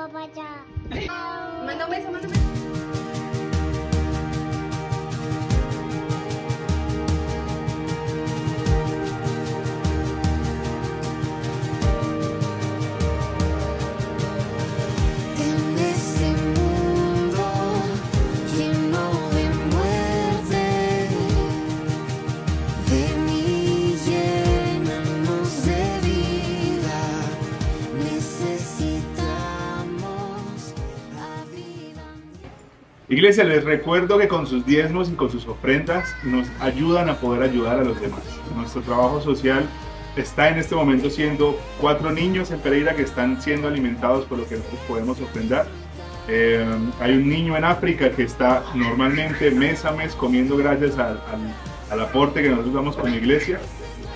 papá ya. Manda un beso, Iglesia, les recuerdo que con sus diezmos y con sus ofrendas nos ayudan a poder ayudar a los demás. Nuestro trabajo social está en este momento siendo cuatro niños en Pereira que están siendo alimentados por lo que nosotros podemos ofrendar. Eh, hay un niño en África que está normalmente mes a mes comiendo gracias al, al- al aporte que nosotros damos como iglesia.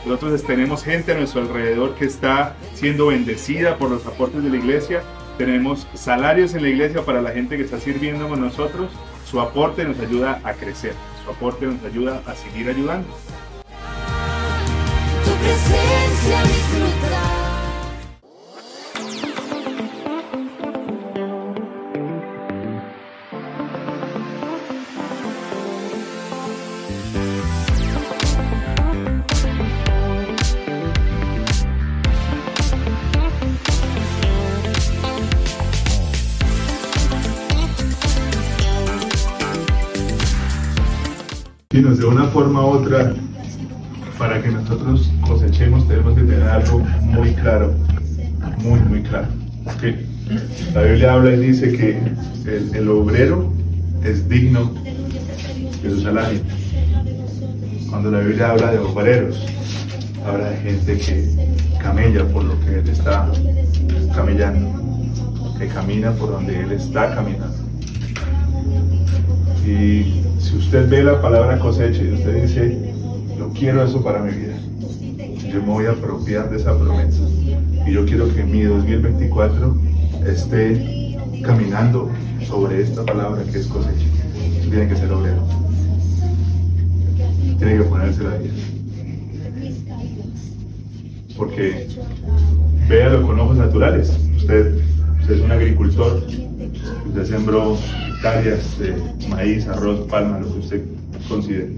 Nosotros tenemos gente a nuestro alrededor que está siendo bendecida por los aportes de la iglesia. Tenemos salarios en la iglesia para la gente que está sirviendo con nosotros. Su aporte nos ayuda a crecer. Su aporte nos ayuda a seguir ayudando. Tu presencia disfrutar. De una forma u otra, para que nosotros cosechemos, tenemos que tener algo muy claro, muy, muy claro. La Biblia habla y dice que el, el obrero es digno de su salario. Cuando la Biblia habla de obreros, habla de gente que camella por lo que él está camellando, que camina por donde él está caminando. Y si usted ve la palabra cosecha y usted dice, yo quiero eso para mi vida, yo me voy a apropiar de esa promesa. Y yo quiero que mi 2024 esté caminando sobre esta palabra que es cosecha. Tiene que ser obrero. Tiene que ponérsela a Dios. Porque véalo con ojos naturales. Usted, usted es un agricultor, usted sembró hectáreas de maíz, arroz, palma, lo que usted considere.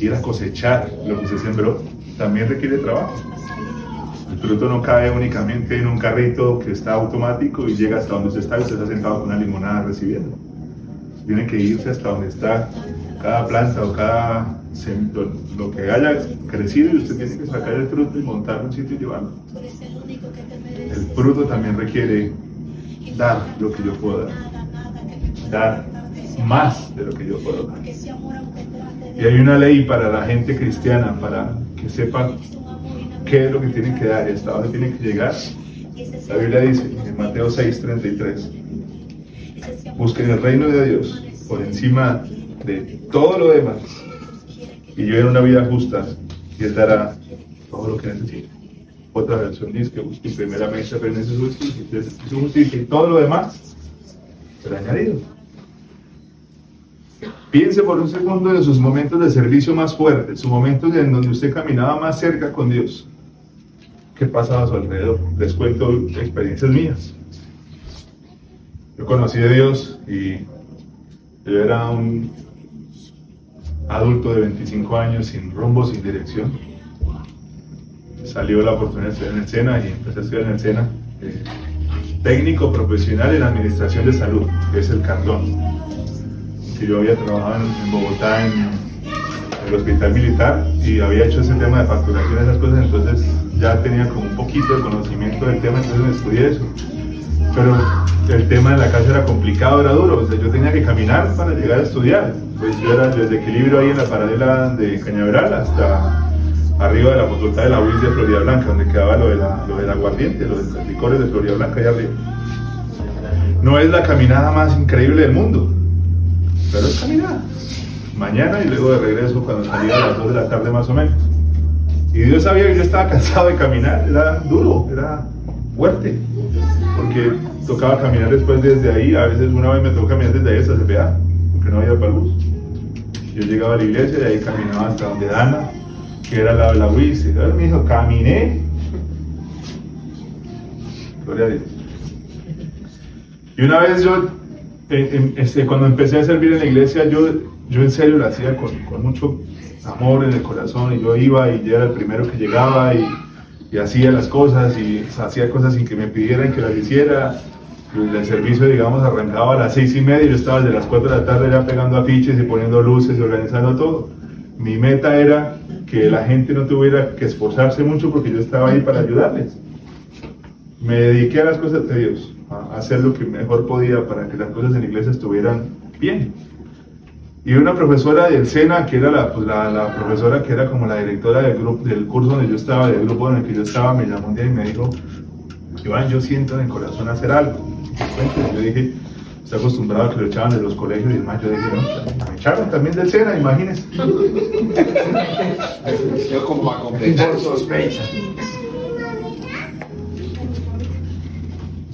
Ir a cosechar lo que usted sembró también requiere trabajo. El fruto no cae únicamente en un carrito que está automático y llega hasta donde usted está y usted está sentado con una limonada recibiendo. Tiene que irse hasta donde está cada planta o cada lo, que haya crecido y usted tiene que sacar el fruto y montarlo en un sitio y llevarlo. El fruto también requiere dar lo que yo puedo dar. Dar más de lo que yo puedo dar. Y hay una ley para la gente cristiana, para que sepan qué es lo que tienen que dar y hasta dónde tienen que llegar. La Biblia dice en Mateo 6:33, busquen el reino de Dios por encima de todo lo demás y lleven una vida justa y Él dará todo lo que necesiten. Otra versión dice que busquen primeramente su justicia, su justicia y todo lo demás será añadido. Piense por un segundo de sus momentos de servicio más fuertes, sus momentos en donde usted caminaba más cerca con Dios. ¿Qué pasaba a su alrededor? Les cuento experiencias mías. Yo conocí a Dios y yo era un adulto de 25 años sin rumbo, sin dirección. Salió la oportunidad de estudiar en el SENA y empecé a estudiar en el SENA. eh, técnico profesional en administración de salud, que es el cartón que yo había trabajado en, Bogotá en, el hospital militar y había hecho ese tema de facturación, esas cosas, entonces ya tenía como un poquito de conocimiento del tema, entonces me estudié eso. Pero el tema de la casa era complicado, era duro, o sea, yo tenía que caminar para llegar a estudiar. Pues yo era desde equilibrio ahí en la paralela de Cañaveral hasta arriba de la facultad de la UIS de Florida Blanca, donde quedaba lo, de la, lo del aguardiente, lo de los licores de Florida Blanca allá arriba. No es la caminada más increíble del mundo, pero es caminar. Mañana y luego de regreso cuando salía a las 2 de la tarde más o menos. Y Dios sabía que yo estaba cansado de caminar, era duro, era fuerte, porque tocaba caminar después desde ahí, a veces una vez me tocó caminar desde ahí hasta CPA, porque no había bus. Yo llegaba a la iglesia y de ahí caminaba hasta donde Dana, que era la, la UIS, y me dijo, caminé. Gloria a Dios. Y una vez yo, este, cuando empecé a servir en la iglesia, yo, yo en serio lo hacía con, mucho amor en el corazón y yo iba y yo era el primero que llegaba y, y hacía las cosas y hacía cosas sin que me pidieran que las hiciera. El servicio, digamos, arrancaba a las seis y media y yo estaba desde las cuatro de la tarde ya pegando afiches y poniendo luces y organizando todo. Mi meta era que la gente no tuviera que esforzarse mucho porque yo estaba ahí para ayudarles. Me dediqué a las cosas de Dios, a hacer lo que mejor podía para que las cosas en la iglesia estuvieran bien. Y una profesora del SENA, que era la, pues, la, la profesora que era como la directora del, grupo, del curso donde yo estaba, del grupo en el que yo estaba, me llamó un día y me dijo, Iván, yo siento en el corazón hacer algo. Yo dije, estoy acostumbrado a que lo echaban de los colegios y demás. Yo dije, no, me echaron también del SENA, imagínense. Yo como a completar sospecha.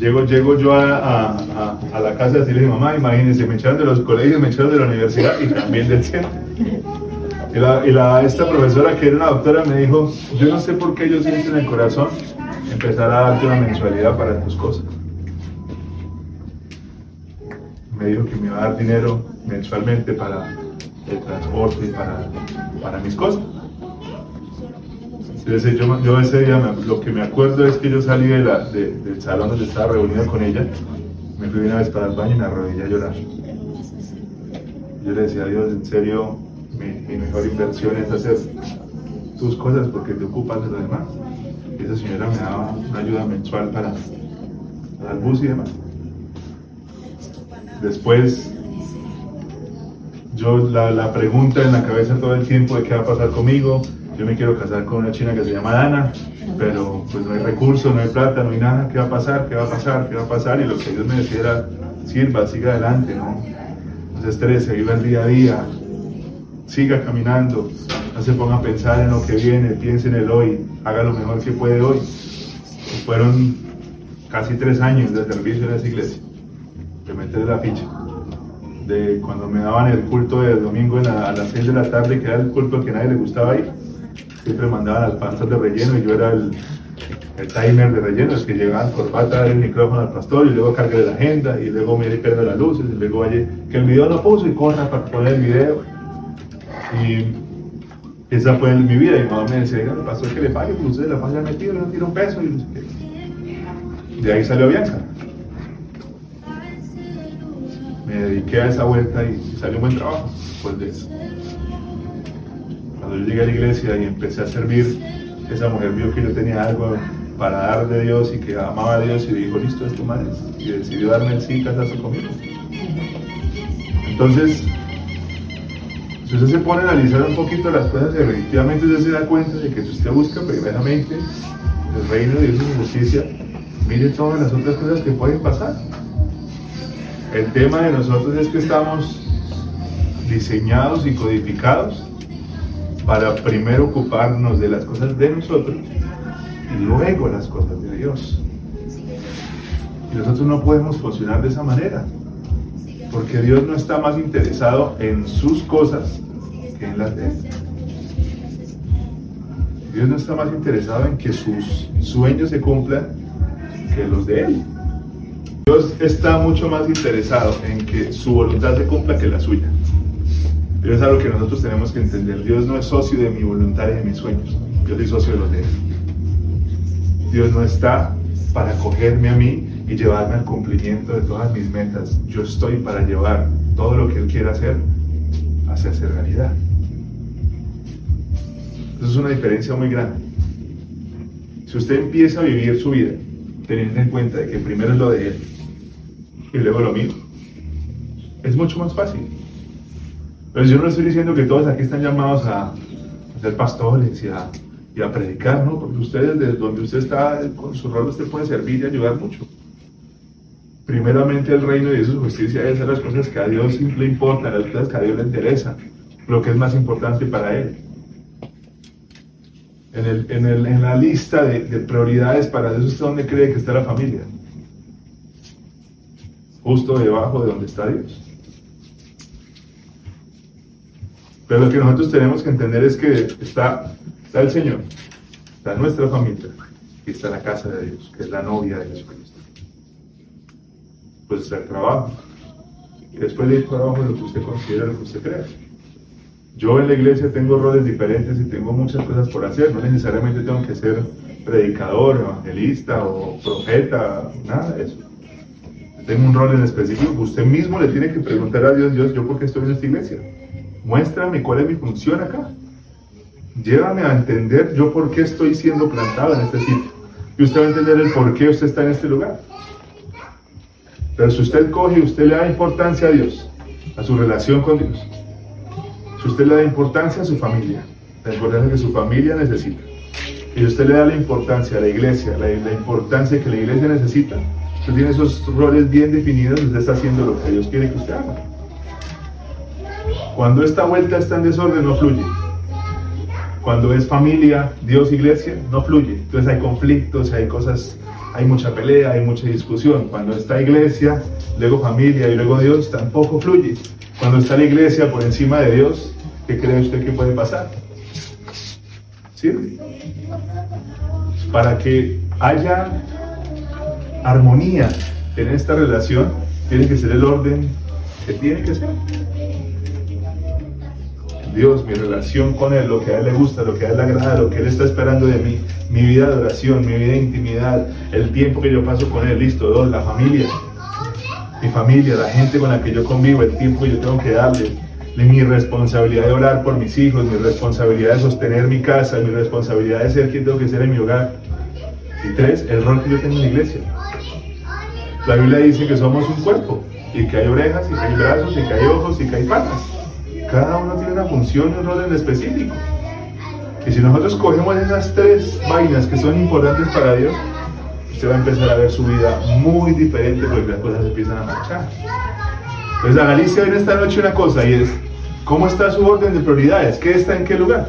Llego, llego yo a, a, a, a la casa decirle a mi mamá, imagínense, me echaron de los colegios, me echaron de la universidad y también del SENA. Y, la, y la, esta profesora, que era una doctora, me dijo, yo no sé por qué yo siento en el corazón empezar a darte una mensualidad para tus cosas. Me dijo que me iba a dar dinero mensualmente para el transporte y para, para mis cosas. Yo, ese día lo que me acuerdo es que yo salí de la- de- del salón donde estaba reunido con ella, me fui una vez para el baño y me arrodillé a llorar. Yo le decía a Dios, en serio, mi, mi mejor inversión es hacer tus cosas porque te ocupas de lo demás. Y esa señora me daba una ayuda mensual para, para el bus y demás. Después, yo la, la pregunta en la cabeza todo el tiempo de qué va a pasar conmigo. Yo me quiero casar con una china que se llama Dana, pero pues no hay recursos, no hay plata, no hay nada. ¿Qué va a pasar? ¿Qué va a pasar? ¿Qué va a pasar? Y lo que Dios me decía era, sirva, siga adelante, ¿no? No se estrese, viva el día a día, siga caminando, no se ponga a pensar en lo que viene, piense en el hoy, haga lo mejor que puede hoy. Fueron casi tres años de servicio en esa iglesia, de meter la ficha. De cuando me daban el culto del domingo a las 6 de la tarde, que era el culto que nadie le gustaba ir, siempre mandaban al pastor de relleno y yo era el, timer de relleno, el que llegaban corbata, el micrófono al pastor y luego cargue la agenda y luego mire prende las luces y luego vaya que el video no puso y corra para poner el video. Y esa fue mi vida. Y mamá me decía, "Oiga, el pastor que le pague, pues usted la pasa metido, le tira un peso y no sé qué. De ahí salió Bianca. Me dediqué a esa vuelta y salió un buen trabajo después de eso. Cuando yo llegué a la iglesia y empecé a servir, esa mujer vio que yo tenía algo para dar de Dios y que amaba a Dios y dijo, listo, es tu madre. Y decidió darme el sí y casarse conmigo. Entonces, si usted se pone a analizar un poquito las cosas, efectivamente usted se da cuenta de que si usted busca primeramente el reino de Dios y su justicia, mire todas las otras cosas que pueden pasar. El tema de nosotros es que estamos diseñados y codificados para primero ocuparnos de las cosas de nosotros y luego las cosas de Dios. Y nosotros no podemos funcionar de esa manera, porque Dios no está más interesado en sus cosas que en las de Él. Dios no está más interesado en que sus sueños se cumplan que los de Él. Dios está mucho más interesado en que su voluntad se cumpla que la suya. Pero es algo que nosotros tenemos que entender. Dios no es socio de mi voluntad y de mis sueños. Yo soy socio de los de Él. Dios no está para cogerme a mí y llevarme al cumplimiento de todas mis metas. Yo estoy para llevar todo lo que Él quiera hacer hacia hacer realidad. Eso es una diferencia muy grande. Si usted empieza a vivir su vida teniendo en cuenta de que primero es lo de Él y luego lo mío, es mucho más fácil. Pero yo no estoy diciendo que todos aquí están llamados a, ser pastores y a, predicar, ¿no? Porque ustedes, desde donde usted está, con su rol, usted puede servir y ayudar mucho. Primeramente el reino y su justicia es hacer las cosas que a Dios le importan, las cosas que a Dios le interesan, lo que es más importante para Él. En, el, en, el, en la lista de, de prioridades para Dios, ¿usted dónde cree que está la familia? Justo debajo de donde está Dios. Pero lo que nosotros tenemos que entender es que está, está el Señor, está nuestra familia y está la casa de Dios, que es la novia de Jesucristo. pues está el trabajo. Y después de ir trabajo lo que usted considera, lo que usted crea. Yo en la iglesia tengo roles diferentes y tengo muchas cosas por hacer. No necesariamente tengo que ser predicador, evangelista o profeta, nada de eso. Tengo un rol en específico. Usted mismo le tiene que preguntar a Dios, Dios, ¿yo por qué estoy en esta iglesia? Muéstrame cuál es mi función acá. Llévame a entender yo por qué estoy siendo plantado en este sitio. Y usted va a entender el por qué usted está en este lugar. Pero si usted coge usted le da importancia a Dios, a su relación con Dios, si usted le da importancia a su familia, la importancia que su familia necesita, y usted le da la importancia a la iglesia, la, la importancia que la iglesia necesita, usted tiene esos roles bien definidos, usted está haciendo lo que Dios quiere que usted haga. Cuando esta vuelta está en desorden, no fluye. Cuando es familia, Dios, iglesia, no fluye. Entonces hay conflictos, hay cosas, hay mucha pelea, hay mucha discusión. Cuando está iglesia, luego familia y luego Dios, tampoco fluye. Cuando está la iglesia por encima de Dios, ¿qué cree usted que puede pasar? ¿Sí? Para que haya armonía en esta relación, tiene que ser el orden que tiene que ser. Dios, mi relación con Él, lo que a Él le gusta, lo que a Él le agrada, lo que Él está esperando de mí, mi vida de oración, mi vida de intimidad, el tiempo que yo paso con Él, listo, dos, la familia, mi familia, la gente con la que yo convivo, el tiempo que yo tengo que darle, mi responsabilidad de orar por mis hijos, mi responsabilidad de sostener mi casa, mi responsabilidad de ser quien tengo que ser en mi hogar. Y tres, el rol que yo tengo en la iglesia. La Biblia dice que somos un cuerpo y que hay orejas y que hay brazos y que hay ojos y que hay patas. Cada uno tiene una función y un rol en específico. Y si nosotros cogemos esas tres vainas que son importantes para Dios, usted va a empezar a ver su vida muy diferente porque las cosas empiezan a marchar. Entonces analice en esta noche una cosa y es, ¿cómo está su orden de prioridades? ¿Qué está en qué lugar?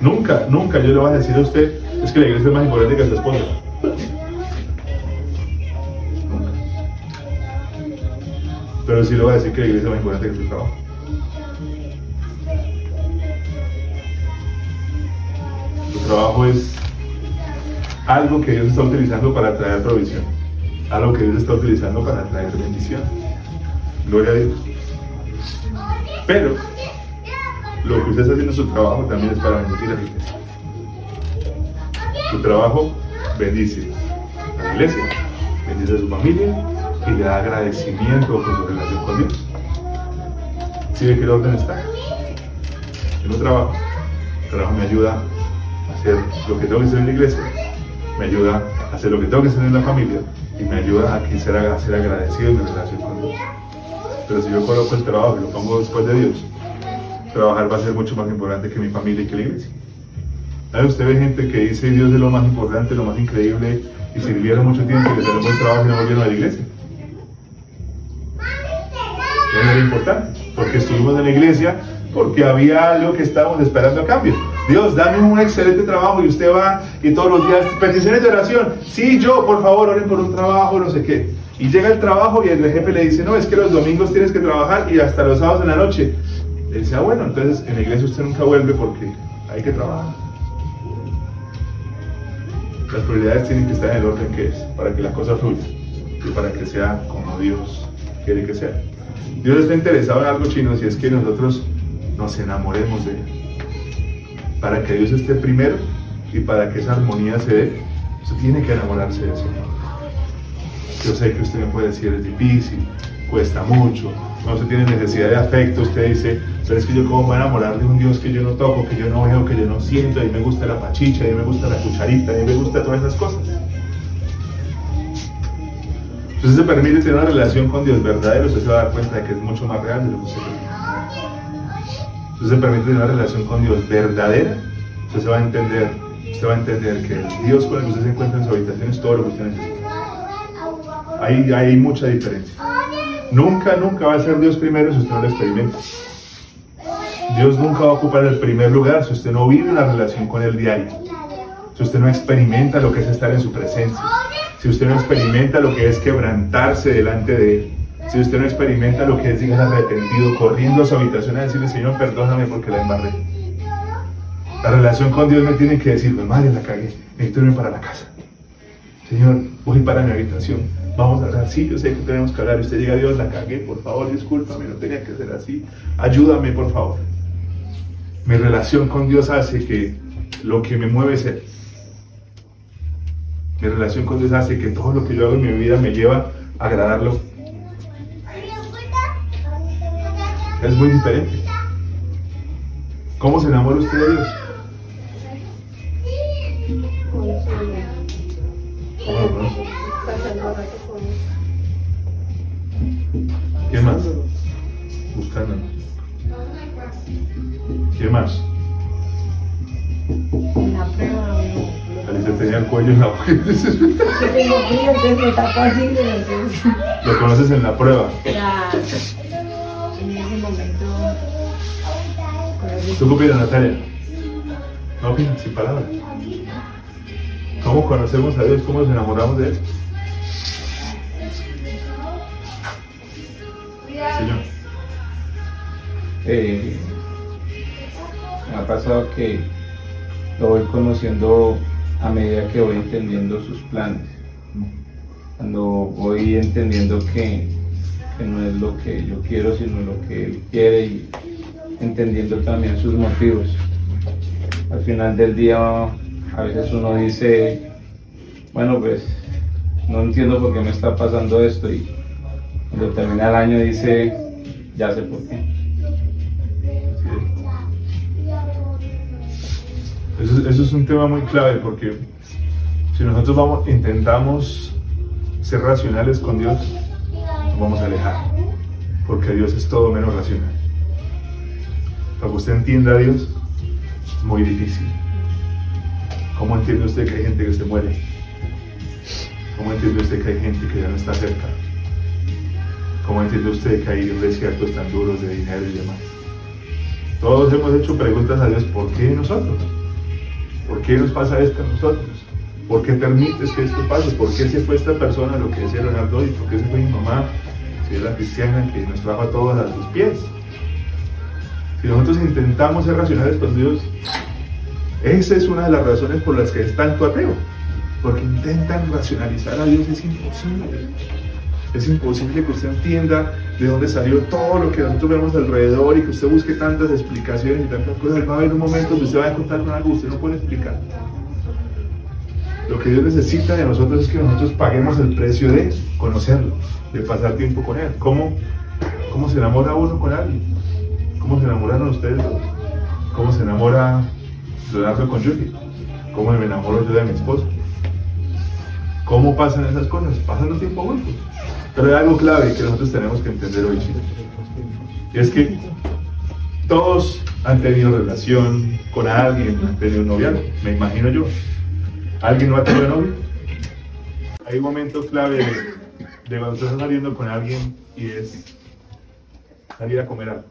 Nunca, nunca yo le voy a decir a usted, es que la iglesia es más importante que su esposa. Pero sí le voy a decir que la iglesia es más importante que su trabajo. Su trabajo es algo que Dios está utilizando para traer provisión, algo que Dios está utilizando para traer bendición. Gloria a Dios. Pero lo que usted está haciendo en su trabajo también es para bendecir a la iglesia. Su trabajo bendice a la iglesia, bendice a su familia y le da agradecimiento por su relación con Dios. ¿Sí ve que el orden está? Yo no trabajo. El trabajo me ayuda a hacer lo que tengo que hacer en la iglesia, me ayuda a hacer lo que tengo que hacer en la familia y me ayuda a, que ser, agradecido en mi relación con Dios. Pero si yo coloco el trabajo y lo pongo después de Dios, trabajar va a ser mucho más importante que mi familia y que la iglesia. ¿Sabe? Usted ve gente que dice Dios es lo más importante, lo más increíble, y sirvieron mucho tiempo y les dieron buen trabajo y no volvieron a la iglesia. Eso era importante, porque estuvimos en la iglesia, porque había algo que estábamos esperando a cambio. Dios, dame un excelente trabajo y usted va y todos los días, peticiones de oración. Sí, yo, por favor, oren por un trabajo, no sé qué. Y llega el trabajo y el jefe le dice, no, es que los domingos tienes que trabajar y hasta los sábados en la noche. Dice, ah, bueno, entonces en la iglesia usted nunca vuelve porque hay que trabajar. Las prioridades tienen que estar en el orden que es, para que la cosa fluya y para que sea como Dios quiere que sea. Dios está interesado en algo chino si es que nosotros nos enamoremos de Él. Para que Dios esté primero y para que esa armonía se dé, usted tiene que enamorarse de Señor. Yo sé que usted me puede decir es difícil, cuesta mucho, no usted tiene necesidad de afecto, usted dice, pero es que yo cómo me voy a enamorar de un Dios que yo no toco, que yo no veo, que yo no siento, a mí me gusta la pachicha, a mí me gusta la cucharita, a mí me gusta todas esas cosas. Si usted se permite tener una relación con Dios verdadero, usted se va a dar cuenta de que es mucho más real de lo que usted cree. Se permite tener una relación con Dios verdadera, usted se va a entender, usted va a entender que Dios con el que usted se encuentra en su habitación es todo lo que usted necesita. Ahí hay mucha diferencia. Nunca, nunca va a ser Dios primero si usted no lo experimenta. Dios nunca va a ocupar el primer lugar si usted no vive una relación con Él diario. Si usted no experimenta lo que es estar en su presencia. Si usted no experimenta lo que es quebrantarse delante de Él. Si usted no experimenta lo que es llegar arrepentido, corriendo a su habitación a decirle, Señor, perdóname porque la embarré. La relación con Dios me tiene que decir, pues madre, la cagué, necesito irme para la casa. Señor, voy para mi habitación. Vamos a hablar. Sí, yo sé que tenemos que hablar. Usted llega a Dios, la cagué. Por favor, discúlpame, no tenía que ser así. Ayúdame, por favor. Mi relación con Dios hace que lo que me mueve es Él. Mi relación con Dios hace que todo lo que yo hago en mi vida me lleva a agradarlo. Es muy diferente. ¿Cómo se enamora usted de Dios? ¿Qué más? Buscando. ¿Qué más? La prueba, Alicia tenía el cuello en la boca. que tengo frío, entonces me tapo así, entonces Lo conoces en la prueba. ya en ese momento ¿Tú qué opinas, Natalia? No opinas, sin palabras. ¿Cómo conocemos a Dios? ¿Cómo nos enamoramos de Él? Señor. Eh, me ha pasado que lo voy conociendo a medida que voy entendiendo sus planes. Cuando voy entendiendo que, que no es lo que yo quiero, sino lo que él quiere y entendiendo también sus motivos. Al final del día a veces uno dice, bueno pues no entiendo por qué me está pasando esto y cuando termina el año dice, ya sé por qué. Eso, es un tema muy clave porque si nosotros vamos, intentamos ser racionales con Dios, nos vamos a alejar. Porque Dios es todo menos racional. Para que usted entienda a Dios, es muy difícil. ¿Cómo entiende usted que hay gente que se muere? ¿Cómo entiende usted que hay gente que ya no está cerca? ¿Cómo entiende usted que hay desiertos tan duros de dinero y demás? Todos hemos hecho preguntas a Dios, ¿por qué nosotros? ¿Por qué nos pasa esto a nosotros? ¿Por qué permites que esto pase? ¿Por qué se fue esta persona, lo que decía Leonardo, y por qué se fue mi mamá, si es la cristiana que nos trajo a todos a sus pies? Si nosotros intentamos ser racionales con Dios, esa es una de las razones por las que es tanto ateo. Porque intentan racionalizar a Dios, es imposible. Es imposible que usted entienda de dónde salió todo lo que nosotros vemos alrededor y que usted busque tantas explicaciones y tantas cosas. Va a haber un momento donde usted va a encontrar con algo que usted no puede explicar. Lo que Dios necesita de nosotros es que nosotros paguemos el precio de conocerlo, de pasar tiempo con Él. ¿Cómo, cómo se enamora uno con alguien? ¿Cómo se enamoraron ustedes dos? ¿Cómo se enamora Leonardo con Julie? ¿Cómo me enamoro yo de mi esposa? ¿Cómo pasan esas cosas? Pasando tiempo juntos. Pero hay algo clave que nosotros tenemos que entender hoy, chicos. Y es que todos han tenido relación con alguien, han tenido un noviazgo, me imagino yo. ¿Alguien no ha tenido novio? Hay un momento clave de, de cuando estás saliendo con alguien y es salir a comer algo.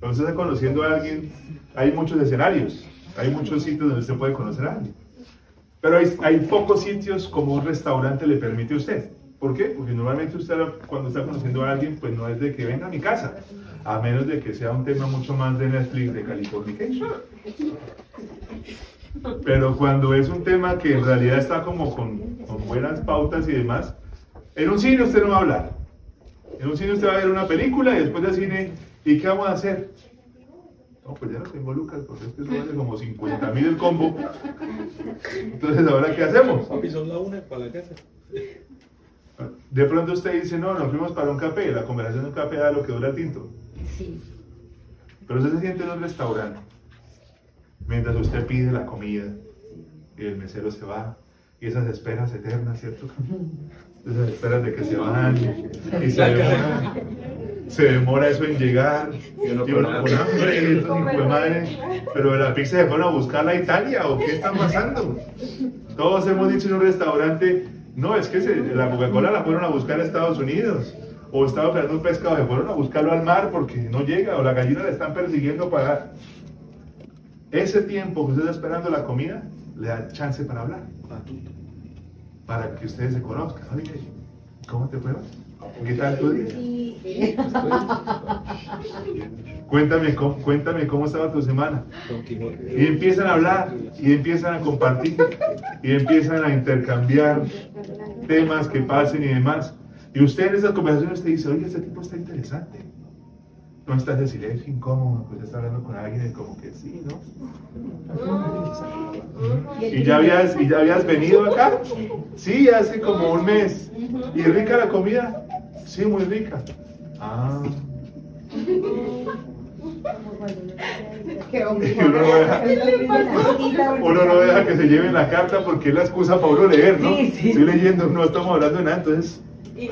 Cuando estás conociendo a alguien, hay muchos escenarios, hay muchos sitios donde usted puede conocer a alguien. Pero hay, hay pocos sitios como un restaurante le permite a usted. ¿Por qué? Porque normalmente usted cuando está conociendo a alguien, pues no es de que venga a mi casa, a menos de que sea un tema mucho más de Netflix, de Californication. Pero cuando es un tema que en realidad está como con, con buenas pautas y demás, en un cine usted no va a hablar. En un cine usted va a ver una película y después del cine, ¿y qué vamos a hacer? No, pues ya no tengo lucas, porque es que eso vale como 50 mil el combo. Entonces, ¿ahora qué hacemos? Papi, son la una para la casa. De pronto usted dice, no, nos fuimos para un café, la conversación de un café da lo que dura el tinto. Sí. Pero usted se siente en un restaurante, mientras usted pide la comida y el mesero se va, y esas esperas eternas, ¿cierto? Esas esperas de que se van y se demora, se demora eso en llegar. Y uno con hambre, de madre, pero la pizza se fueron a buscarla a Italia, ¿o qué está pasando? Todos hemos dicho en un restaurante, no, es que se- la Coca-Cola la fueron a buscar a Estados Unidos. O estaba creando un pescado, se fueron a buscarlo al mar porque no llega, o la gallina la están persiguiendo para... Ese tiempo que usted está esperando la comida, le da chance para hablar, para que ustedes se conozcan. Oye, ¿cómo te fue? ¿Qué tal tu día? Cuéntame, cómo- cuéntame cómo estaba tu semana. Y empiezan a hablar, y empiezan a compartir, y empiezan a intercambiar temas que pasen y demás. Y usted en esas conversaciones te dice, oye, este tipo está interesante. No estás en silencio incómodo, pues está hablando con alguien como que sí, ¿no? ¿Y ya habías, y ya habías venido acá? Sí, hace como un mes. ¿Y rica la comida? Sí, muy rica. Ah. Uno no deja, uno no deja que se lleven la carta porque es la excusa para uno leer, ¿no? Sí, sí. Estoy leyendo, no estamos hablando de nada, entonces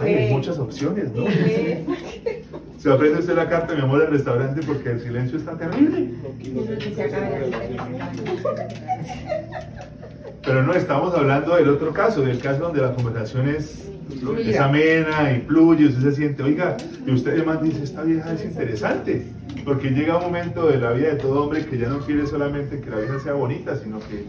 hay muchas opciones, ¿no? Se ofrece usted la carta, mi amor, del restaurante porque el silencio está terrible. Pero no, estamos hablando del otro caso, del caso donde la conversación es, es amena y fluye, usted se siente, oiga, y usted además dice, esta vieja es interesante, porque llega un momento de la vida de todo hombre que ya no quiere solamente que la vieja sea bonita, sino que,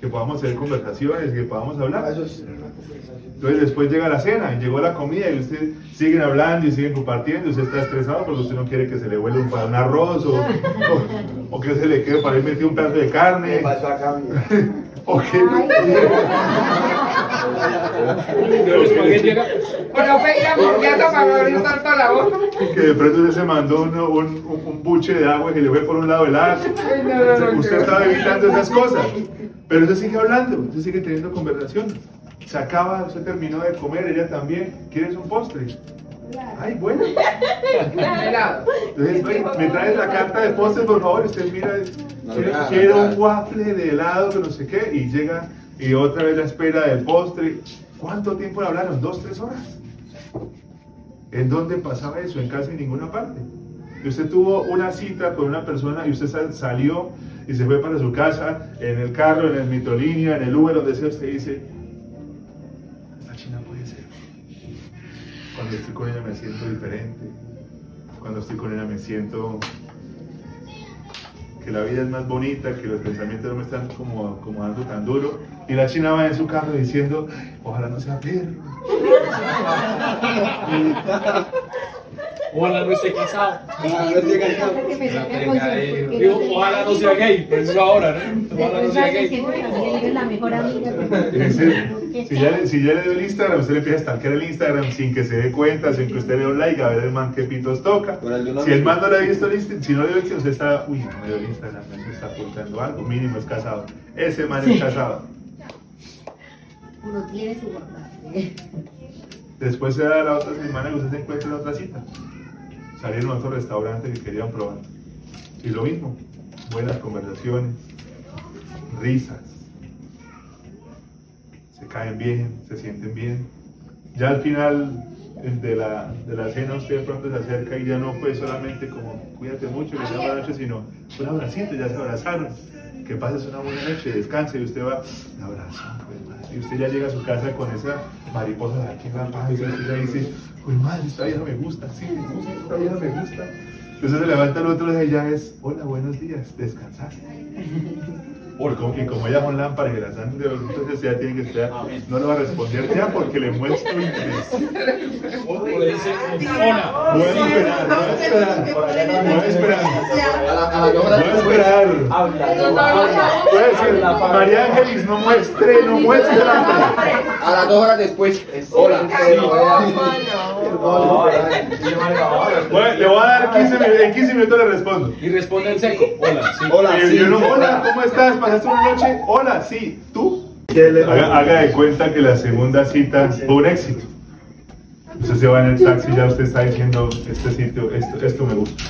que podamos hacer conversaciones, que podamos hablar. Entonces después llega la cena, y llegó la comida y usted siguen hablando y siguen compartiendo, usted está estresado porque usted no quiere que se le vuelva un, un arroz o, o, o que se le quede para ir metido un pedazo de carne. pasó acá? O que, Bueno, pues confianza para abrir tanto la boca. que de pronto usted se mandó un, un, un buche de agua que le fue por un lado del agua. Ay, no, no, no, Usted estaba evitando esas cosas. Pero usted sigue hablando, usted sigue teniendo conversaciones. Se acaba, usted terminó de comer, ella también. ¿Quieres un postre? Ay, bueno. Helado. Entonces, "Oye, me traes la carta de postres, por favor. Usted mira, quiero, quiero un waffle de helado, que no sé qué. Y llega y otra vez la espera del postre. ¿Cuánto tiempo le hablaron? ¿Dos, tres horas? ¿En dónde pasaba eso? En casi ninguna parte. Y usted tuvo una cita con una persona y usted sal- salió y se fue para su casa, en el carro, en el mitrolínea, en el Uber, donde sea, usted dice, esta china puede ser. Cuando estoy con ella me siento diferente. Cuando estoy con ella me siento que la vida es más bonita, que los pensamientos no me están como, como dando tan duro. Y la china va en su carro diciendo, ojalá no sea perro. Ojalá no esté casado. Ah, no estoy cansado. Digo, ojalá no sea gay, por eso ahora, ¿no? Ojalá no sea gay. es la mejor amiga. Y dice, si, ya, le- si ya le dio el Instagram, usted le empieza a stalkear el Instagram sin que se dé cuenta, sin que usted le dé un like, a ver el man que pitos toca. Si el man no le ha visto el Instagram, si no le dio el Instagram, usted está, uy, no me dio el Instagram, me está ocultando algo, mínimo es casado. Ese man es casado. Uno tiene su guardaje. Después se da la otra semana que usted se encuentra en otra cita. Salieron a otro restaurante que querían probar. Y lo mismo, buenas conversaciones, risas. Se caen bien, se sienten bien. Ya al final de la, de la cena usted pronto se acerca y ya no fue solamente como cuídate mucho, que sea buena noche, sino un abracito, ya se abrazaron. Que pases una buena noche, descanse y usted va, un abrazo, pues, y usted ya llega a su casa con esa mariposa de aquí en la panza y dice, uy madre, esta vieja me gusta, sí, me gusta, esta vieja me gusta. Entonces se levanta el otro día y ya es, hola, buenos días, descansaste. Como, y como ella es un lámpara y las dan de entonces ya tiene que esperar. No le va a responder ya porque le muestro interés. O le dice, hola. Voy a esperar, voy a esperar. Voy a esperar. Voy a esperar. A decir, María Ángelis, no muestre, no muestre la A las dos horas después. Hola. Le voy a dar 15 minutos, en 15 minutos le respondo. Y responde el seco. Hola, sí. Hola, Y sí. yo no, hola, ¿cómo estás? ¿Pasaste una noche? Hola, sí, ¿tú? Haga, haga de cuenta que la segunda cita fue un éxito. Usted se va en el taxi y ya usted está diciendo, este sitio, esto, esto me gusta.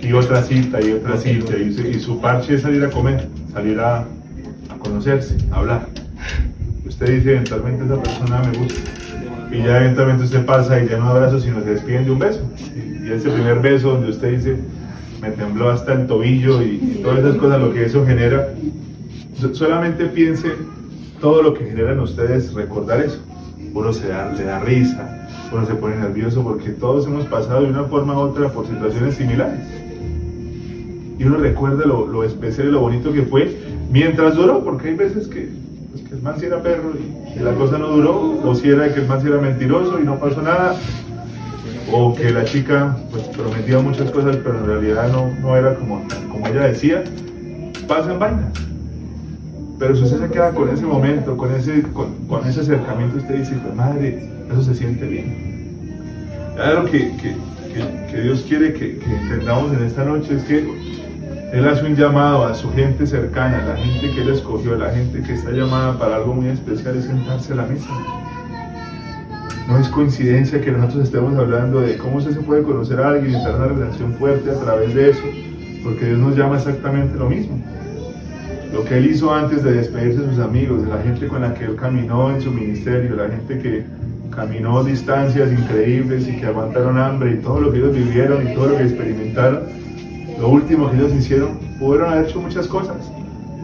Y otra cita, y otra cita, y, su- y su parche es salir a comer, salir a, a conocerse, a hablar. Usted dice, eventualmente esa persona me gusta. Y ya eventualmente usted pasa y ya no abrazo, sino se despiden de un beso. Y, ese primer beso donde usted dice, me tembló hasta el tobillo y, todas esas cosas, lo que eso genera, so- solamente piense todo lo que generan ustedes recordar eso. Uno se da, le da risa, uno se pone nervioso porque todos hemos pasado de una forma u otra por situaciones similares. Y uno recuerda lo, lo especial y lo bonito que fue mientras duró, porque hay veces que que el man sí era perro y, la cosa no duró, o si era que el man sí era mentiroso y no pasó nada, o que la chica pues prometía muchas cosas pero en realidad no, no era como, como ella decía, pasan vainas. Pero si usted se queda con ese momento, con ese, con, ese acercamiento, usted dice, pues madre, eso se siente bien. Algo que, que, que, que Dios quiere que, que entendamos en esta noche es que Él hace un llamado a su gente cercana, a la gente que Él escogió, a la gente que está llamada para algo muy especial, es sentarse a la mesa. No es coincidencia que nosotros estemos hablando de cómo se puede conocer a alguien y tener una relación fuerte a través de eso, porque Dios nos llama exactamente lo mismo. Lo que Él hizo antes de despedirse de sus amigos, de la gente con la que Él caminó en su ministerio, la gente que caminó distancias increíbles y que aguantaron hambre y todo lo que ellos vivieron y todo lo que experimentaron, lo último que ellos hicieron, pudieron haber hecho muchas cosas.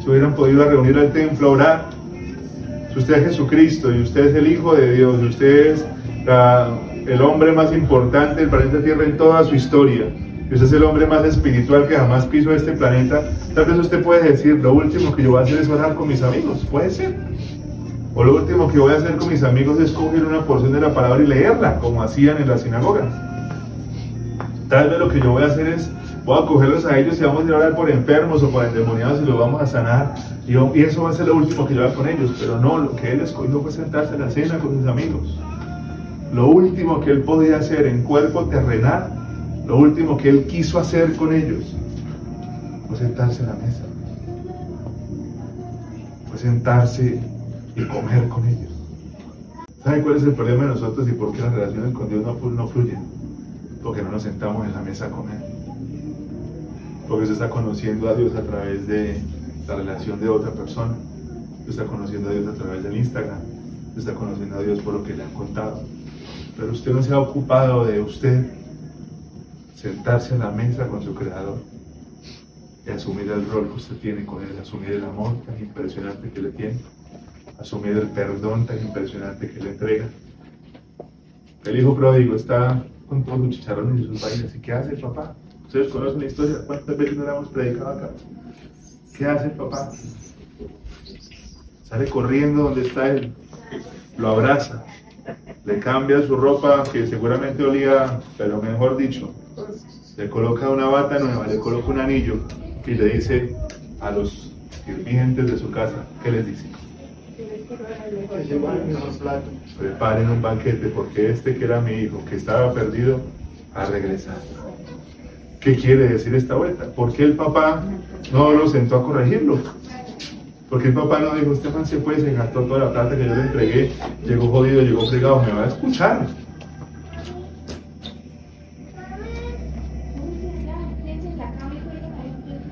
Se hubieran podido reunir al templo a orar, si usted es Jesucristo y usted es el Hijo de Dios, y usted es el hombre más importante del planeta Tierra en toda su historia, y usted es el hombre más espiritual que jamás pisó este planeta, tal vez usted puede decir, lo último que yo voy a hacer es orar con mis amigos, puede ser. O lo último que voy a hacer con mis amigos es coger una porción de la palabra y leerla, como hacían en las sinagogas. Tal vez lo que yo voy a hacer es, voy a cogerlos a ellos y vamos a ir a orar por enfermos o por endemoniados y los vamos a sanar. Y, yo- y eso va a ser lo último que yo haga con ellos. Pero no, lo que él escogió fue sentarse a la cena con sus amigos. Lo último que él podía hacer en cuerpo terrenal, lo último que él quiso hacer con ellos, fue sentarse a la mesa. Fue sentarse y comer con ellos. ¿Sabe cuál es el problema de nosotros y por qué las relaciones con Dios no, no fluyen? Porque no nos sentamos en la mesa a comer. Porque se está conociendo a Dios a través de la relación de otra persona. Se está conociendo a Dios a través del Instagram. Se está conociendo a Dios por lo que le han contado. Pero usted no se ha ocupado de usted sentarse a la mesa con su Creador y asumir el rol que usted tiene con Él, asumir el amor tan impresionante que le tiene, asumir el perdón tan impresionante que le entrega. El hijo pródigo está con todos sus chicharrones y sus vainas. ¿Y qué hace papá? Ustedes conocen la historia. ¿Cuántas veces no la hemos predicado acá? ¿Qué hace el papá? Sale corriendo donde está él, lo abraza, le cambia su ropa que seguramente olía, pero mejor dicho, le coloca una bata nueva, le coloca un anillo y le dice a los sirvientes de su casa, ¿qué les dice? Preparen un banquete porque este que era mi hijo, que estaba perdido, ha regresado. ¿Qué quiere decir esta vuelta? ¿Por qué el papá no lo sentó a corregirlo? Porque el papá no dijo, este man se fue, se gastó toda la plata que yo le entregué, llegó jodido, llegó fregado, me va a escuchar.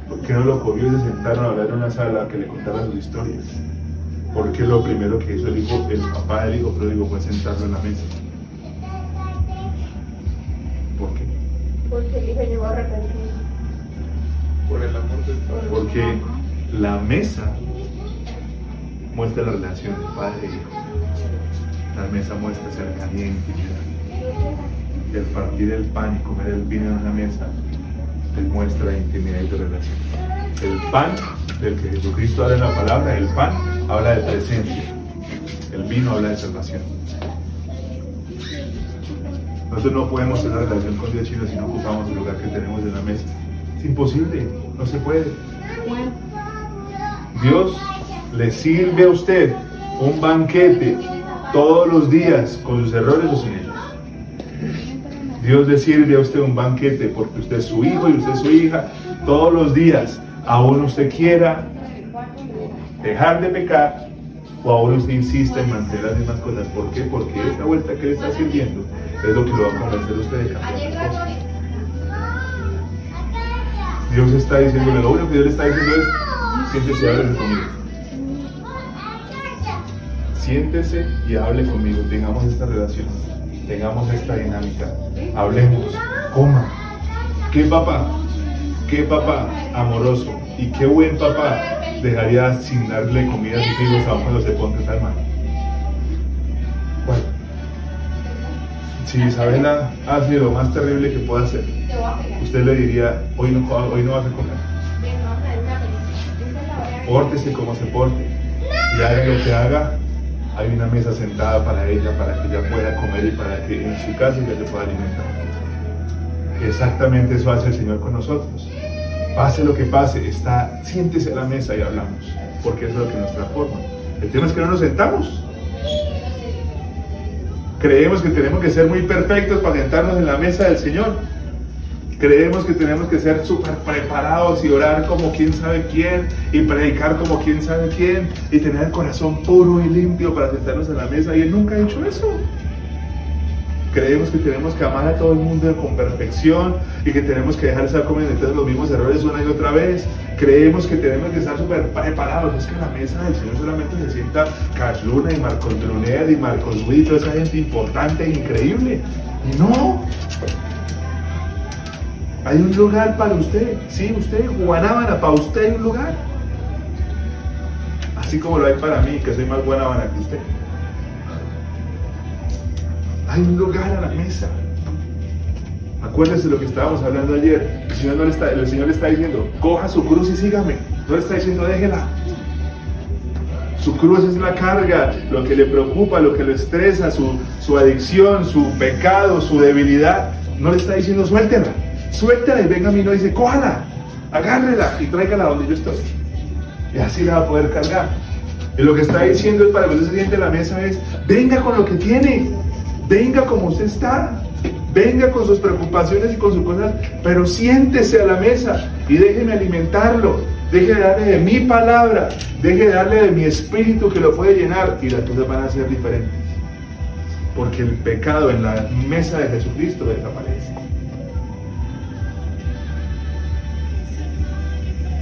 ¿Por qué no lo cogió y se sentaron a hablar en una sala que le contara sus historias? Porque lo primero que hizo el hijo, el papá del hijo pródigo fue sentarlo en la mesa. Porque el hijo llegó arrepentido. Por el amor del Padre. Porque la mesa muestra la relación de padre e hijo. La mesa muestra cercanía e intimidad. Y el partir el pan y comer el vino en una mesa demuestra intimidad y de relación. El pan del que Jesucristo habla en la palabra, el pan habla de presencia. El vino habla de salvación. Nosotros no podemos tener una relación con Dios chino si no ocupamos el lugar que tenemos en la mesa. Es imposible, no se puede. Dios le sirve a usted un banquete todos los días con sus errores o sin ellos. Dios le sirve a usted un banquete porque usted es su hijo y usted es su hija todos los días. Aún usted quiera dejar de pecar aún usted insista en mantener las mismas cosas. ¿Por qué? Porque esta vuelta que le está sirviendo es lo que lo va a convencer a usted de cambiar cosas. Dios está diciéndole, lo único que Dios le está diciendo es, siéntese y hable conmigo. Siéntese y hable conmigo, tengamos esta relación, tengamos esta dinámica, hablemos, coma. ¿Qué papá? ¿Qué papá amoroso? Y qué buen papá dejaría sin darle comida a sus hijos aun cuando se ponga mal. Bueno, si Isabela hace lo más terrible que pueda hacer, usted le diría, hoy no, hoy no vas a comer. Pórtese como se porte. y haga lo que haga, hay una mesa sentada para ella, para que ella pueda comer y para que en su casa ella se pueda alimentar. Exactamente eso hace el Señor con nosotros. Pase lo que pase, está, siéntese a la mesa y hablamos, porque eso es lo que nos transforma. El tema es que no nos sentamos. Creemos que tenemos que ser muy perfectos para sentarnos en la mesa del Señor. Creemos que tenemos que ser súper preparados y orar como quién sabe quién y predicar como quién sabe quién y tener el corazón puro y limpio para sentarnos en la mesa y Él nunca ha hecho eso. Creemos que tenemos que amar a todo el mundo con perfección y que tenemos que dejar de estar cometiendo los mismos errores una y otra vez. Creemos que tenemos que estar súper preparados. Es que en la mesa del Señor solamente se sienta Cash Luna y Marcos Brunet y Marcos Witt, toda esa gente importante e increíble. Y no, hay un lugar para usted, sí, usted, Guanábana, para usted hay un lugar. Así como lo hay para mí, que soy más Guanábana que usted. Hay un lugar a la mesa. Acuérdese de lo que estábamos hablando ayer. El Señor, le está, el Señor le está diciendo, coja su cruz y sígame. No le está diciendo, déjela. Su cruz es la carga, lo que le preocupa, lo que lo estresa, su, su adicción, su pecado, su debilidad. No le está diciendo, suéltela suéltela y venga a mí no dice, cójala, agárrela y tráigala donde yo estoy. Y así la va a poder cargar. Y lo que está diciendo es para que usted se la mesa es, venga con lo que tiene, venga como usted está, venga con sus preocupaciones y con sus cosas, pero siéntese a la mesa y déjeme alimentarlo, deje de darle de mi palabra, deje de darle de mi espíritu que lo puede llenar y las cosas van a ser diferentes. Porque el pecado en la mesa de Jesucristo desaparece.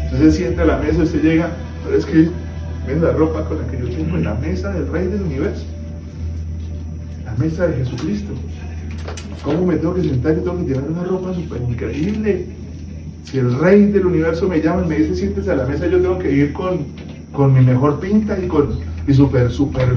Entonces sienta a la mesa, usted llega, pero es que ven la ropa con la que yo tengo en la mesa del Rey del Universo. Mesa de Jesucristo. ¿Cómo me tengo que sentar? Yo tengo que llevar una ropa súper increíble. Si el Rey del Universo me llama y me dice siéntese a la mesa, yo tengo que ir con, con mi mejor pinta y con y súper, súper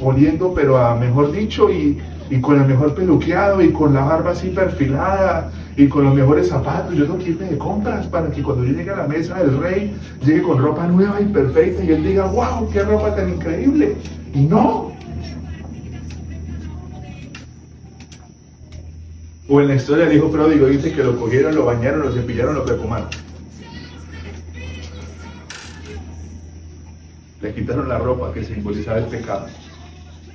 oliendo, pero a mejor dicho, y, y con el mejor peluqueado y con la barba así perfilada y con los mejores zapatos. Yo tengo que irme de compras para que cuando yo llegue a la mesa del rey llegue con ropa nueva y perfecta y él diga, wow, qué ropa tan increíble. Y no. O en la historia del hijo pródigo dice que lo cogieron, lo bañaron, lo cepillaron, lo perfumaron. Le quitaron la ropa que simbolizaba el pecado.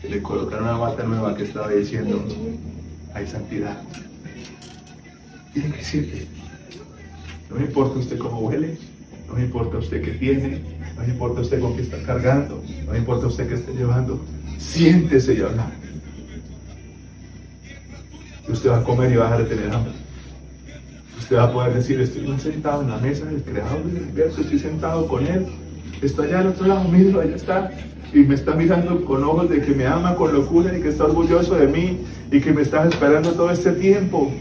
Le colocaron una bata nueva que estaba diciendo, hay santidad. Tiene que sirve. No me importa usted cómo huele, no me importa usted qué tiene, no me importa usted con qué está cargando, no me importa usted qué esté llevando. Siéntese y habla. Usted va a comer y va a dejar de tener hambre. Usted va a poder decir, estoy sentado en la mesa del creador del universo, estoy sentado con él, está allá al otro lado, miro, allá está, y me está mirando con ojos de que me ama con locura y que está orgulloso de mí y que me está esperando todo este tiempo.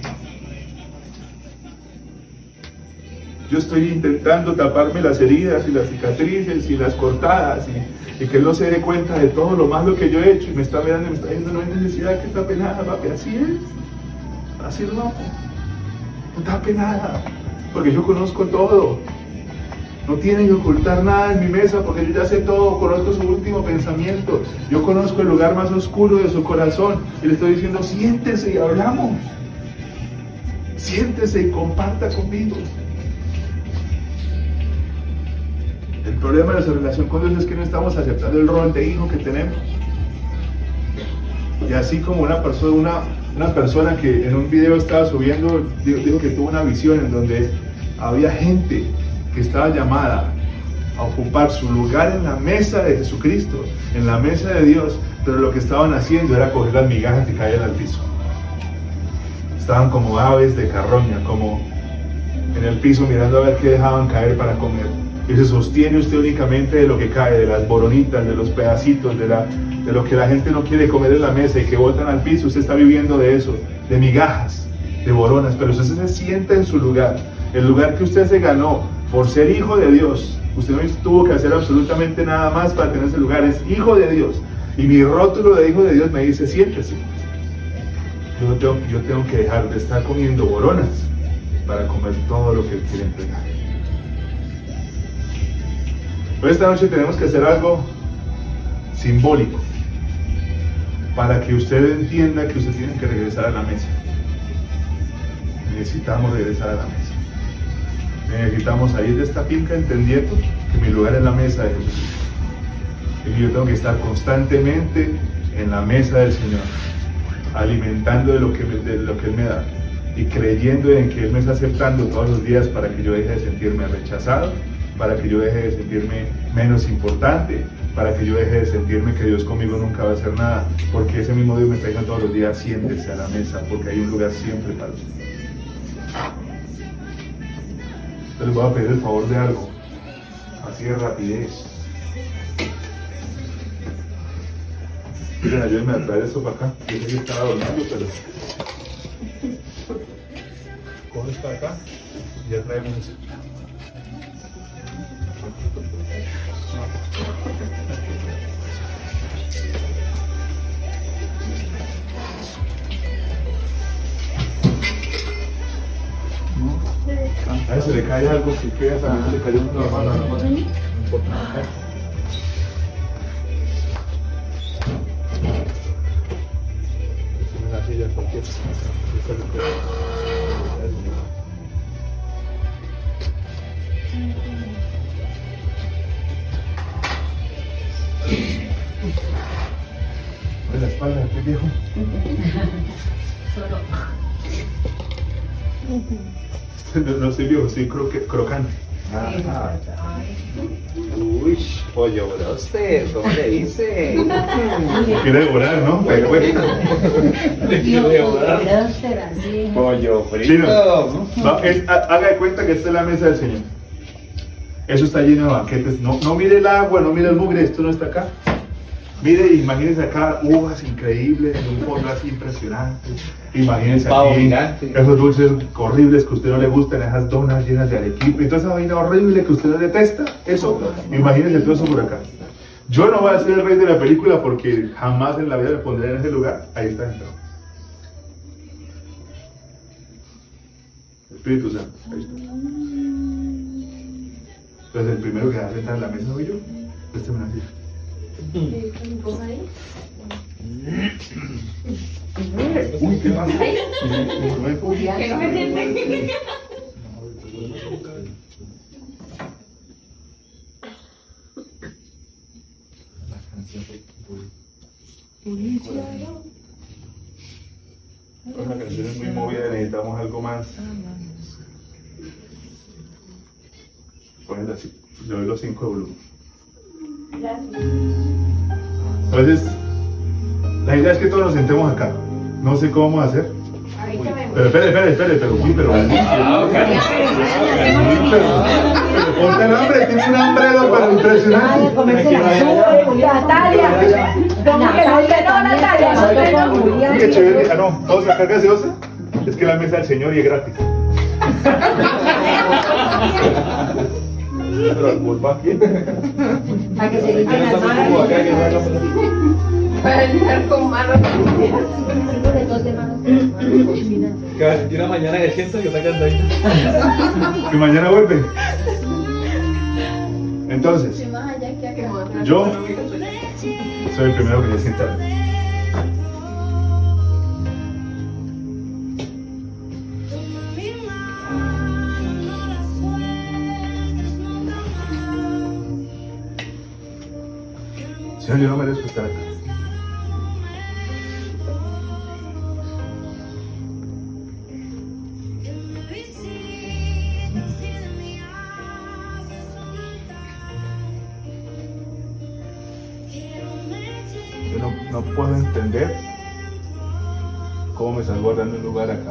Yo estoy intentando taparme las heridas y las cicatrices y las cortadas y, que él no se dé cuenta de todo lo malo que yo he hecho y me está mirando y me está diciendo no hay necesidad que tape nada, papi, así es, así no, no tape nada, porque yo conozco todo. No tiene que ocultar nada en mi mesa porque yo ya sé todo, conozco su último pensamiento. Yo conozco el lugar más oscuro de su corazón y le estoy diciendo, siéntese y hablamos. Siéntese y comparta conmigo. El problema de nuestra relación con Dios es que no estamos aceptando el rol de hijo que tenemos. Y así como una persona, una, una persona que en un video estaba subiendo, dijo, que tuvo una visión en donde había gente que estaba llamada a ocupar su lugar en la mesa de Jesucristo, en la mesa de Dios, pero lo que estaban haciendo era coger las migajas que caían al piso. Estaban como aves de carroña, como en el piso mirando a ver qué dejaban caer para comer. Y se sostiene usted únicamente de lo que cae, de las boronitas, de los pedacitos, de, la, de lo que la gente no quiere comer en la mesa y que botan al piso. Usted está viviendo de eso, de migajas, de boronas, pero usted se sienta en su lugar, el lugar que usted se ganó por ser hijo de Dios. Usted no tuvo que hacer absolutamente nada más para tener ese lugar, es hijo de Dios. Y mi rótulo de hijo de Dios me dice, siéntese. Yo tengo, yo tengo que dejar de estar comiendo boronas para comer todo lo que Él quiere entregar. Hoy esta noche tenemos que hacer algo simbólico para que usted entienda que usted tiene que regresar a la mesa. Necesitamos regresar a la mesa. Necesitamos salir de esta finca entendiendo que mi lugar es la mesa de Jesús. Y que yo tengo que estar constantemente en la mesa del Señor, alimentando de lo que, de lo que Él me da y creyendo en que Él me está aceptando todos los días para que yo deje de sentirme rechazado, para que yo deje de sentirme menos importante, para que yo deje de sentirme que Dios conmigo nunca va a hacer nada, porque ese mismo Dios me está diciendo todos los días, siéntese a la mesa, porque hay un lugar siempre para usted. Entonces les voy a pedir el favor de algo, así de rapidez. Miren, ayúdenme a traer esto para acá. Yo sé que estaba dormido, pero. Coge para acá y ya traemos eso. A ver, se le cae algo, si queda también se le cayó una mano. No importa. Es una silla cualquiera. Esta es De la espalda, qué viejo. Este No, no soy viejo, soy croque- crocante. Uy, pollo broster, ¿cómo le dice? Quiere devorar, ¿no? Pero bueno. Pollo Chino, frito. va, es- ha- haga de cuenta que esta es la mesa del Señor. Eso está lleno de banquetes. No, no mire el agua, no mire el mugre, esto no está acá. Mire, imagínense acá uvas increíbles, en un fondo así impresionante. Imagínense aquí esos dulces horribles que a usted no le gustan, esas donas llenas de arequipe, y toda esa vaina horrible que usted detesta. Eso, imagínense todo eso por acá. Yo no voy a ser el rey de la película porque jamás en la vida me pondré en ese lugar. Ahí está sentado. Espíritu Santo, ahí está. Entonces el primero que va a sentar en la mesa soy yo. Este me la. Uy, qué mal. No hay público. La canción es muy movida, necesitamos algo más. Ponela así, le doy los 5 de volumen. Entonces, la idea es que todos nos sentemos acá. No sé cómo vamos a hacer. Pero espere, espere, espere, pero uy, pero. pero ponte el hambre, tiene un hambre pero impresionante. Natalia, ¿cómo que no no, Natalia? Qué chévere. Ah, no, vamos a sacar gaseosa. Es que la mesa del señor y es gratis. Pero al vulva aquí. Para que se limpien las manos. Para entrar con manos. De dos de manos. Que una mañana de siento que está cantando Que mañana vuelve. Entonces, que yo soy el primero que voy a sentar. Yo no merezco estar acá. Yo no, no puedo entender cómo me estás guardando un lugar acá.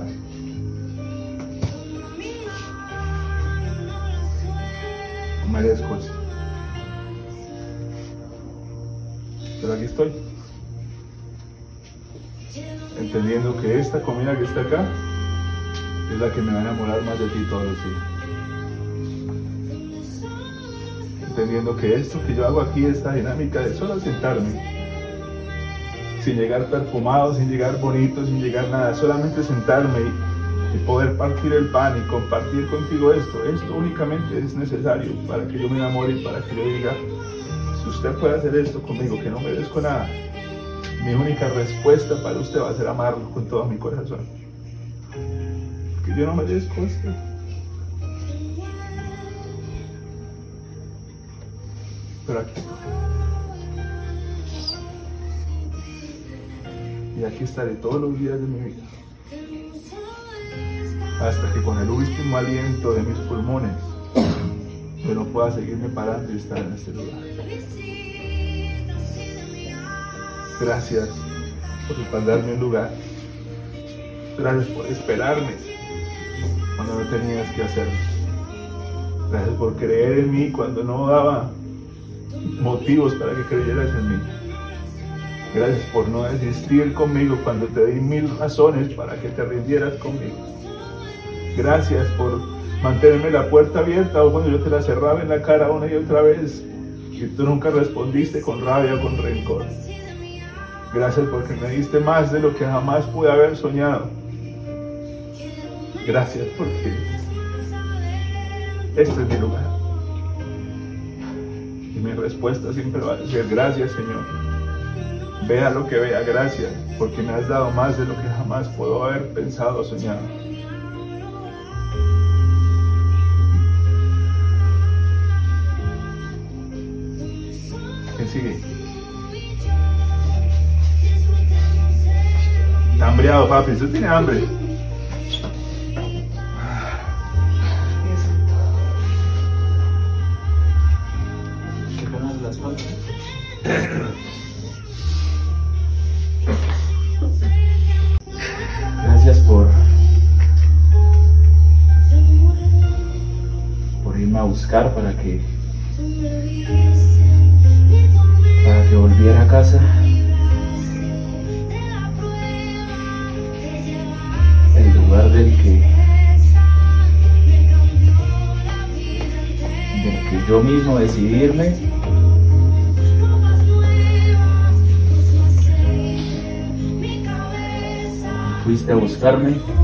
Acá es la que me va a enamorar más de ti todos los días. Entendiendo que esto que yo hago aquí, esta dinámica de solo sentarme, sin llegar perfumado, sin llegar bonito, sin llegar nada, solamente sentarme y, y poder partir el pan y compartir contigo esto. Esto únicamente es necesario para que yo me enamore y para que yo diga, que usted puede hacer esto conmigo, que no merezco nada, mi única respuesta para usted va a ser amarlo con todo mi corazón. Yo no merezco esto. Pero aquí. Y aquí estaré todos los días de mi vida. Hasta que con el último aliento de mis pulmones yo no pueda seguirme parando y estar en este lugar. Gracias por respaldarme un lugar. Gracias por esperarme cuando no tenías que hacerlo. Gracias por creer en mí cuando no daba motivos para que creyeras en mí. Gracias por no desistir conmigo cuando te di mil razones para que te rindieras conmigo. Gracias por mantenerme la puerta abierta o cuando yo te la cerraba en la cara una y otra vez y tú nunca respondiste con rabia o con rencor. Gracias porque me diste más de lo que jamás pude haber soñado. Gracias porque este es mi lugar. Y mi respuesta siempre va a ser gracias Señor. Vea lo que vea, gracias, porque me has dado más de lo que jamás puedo haber pensado o soñado. ¿Quién sigue? Está hambreado, papi. Usted tiene hambre. इस घर में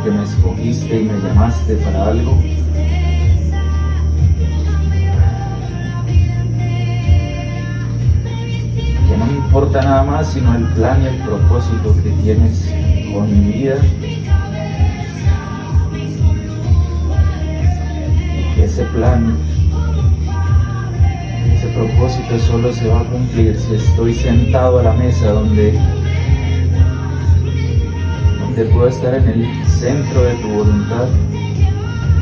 mismo amor que me escogiste y me llamaste para algo. Que no me importa nada más sino el plan y el propósito que tienes con mi vida. Y que ese plan, ese propósito solo se va a cumplir si estoy sentado a la mesa donde donde puedo estar en el centro de tu voluntad,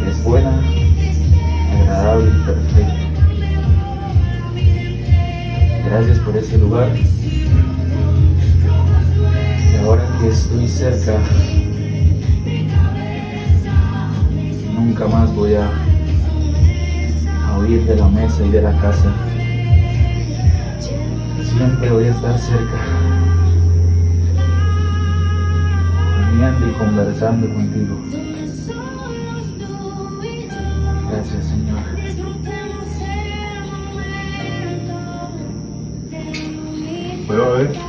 es buena, agradable y perfecta. Gracias por ese lugar. Y ahora que estoy cerca, nunca más voy a, a huir de la mesa y de la casa. Siempre voy a estar cerca. Comiendo y conversando contigo. Gracias, Señor. ¿Puedo ver?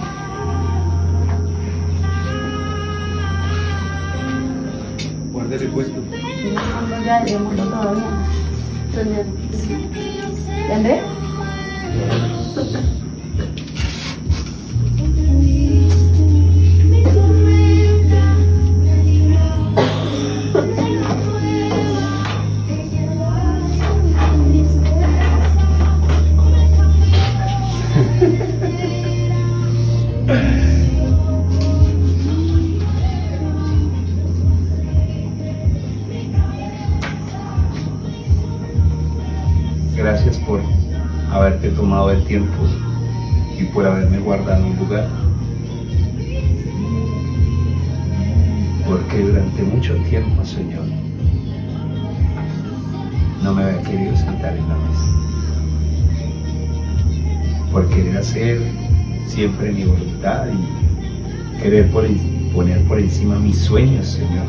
Siempre mi voluntad y querer por poner por encima mis sueños, Señor.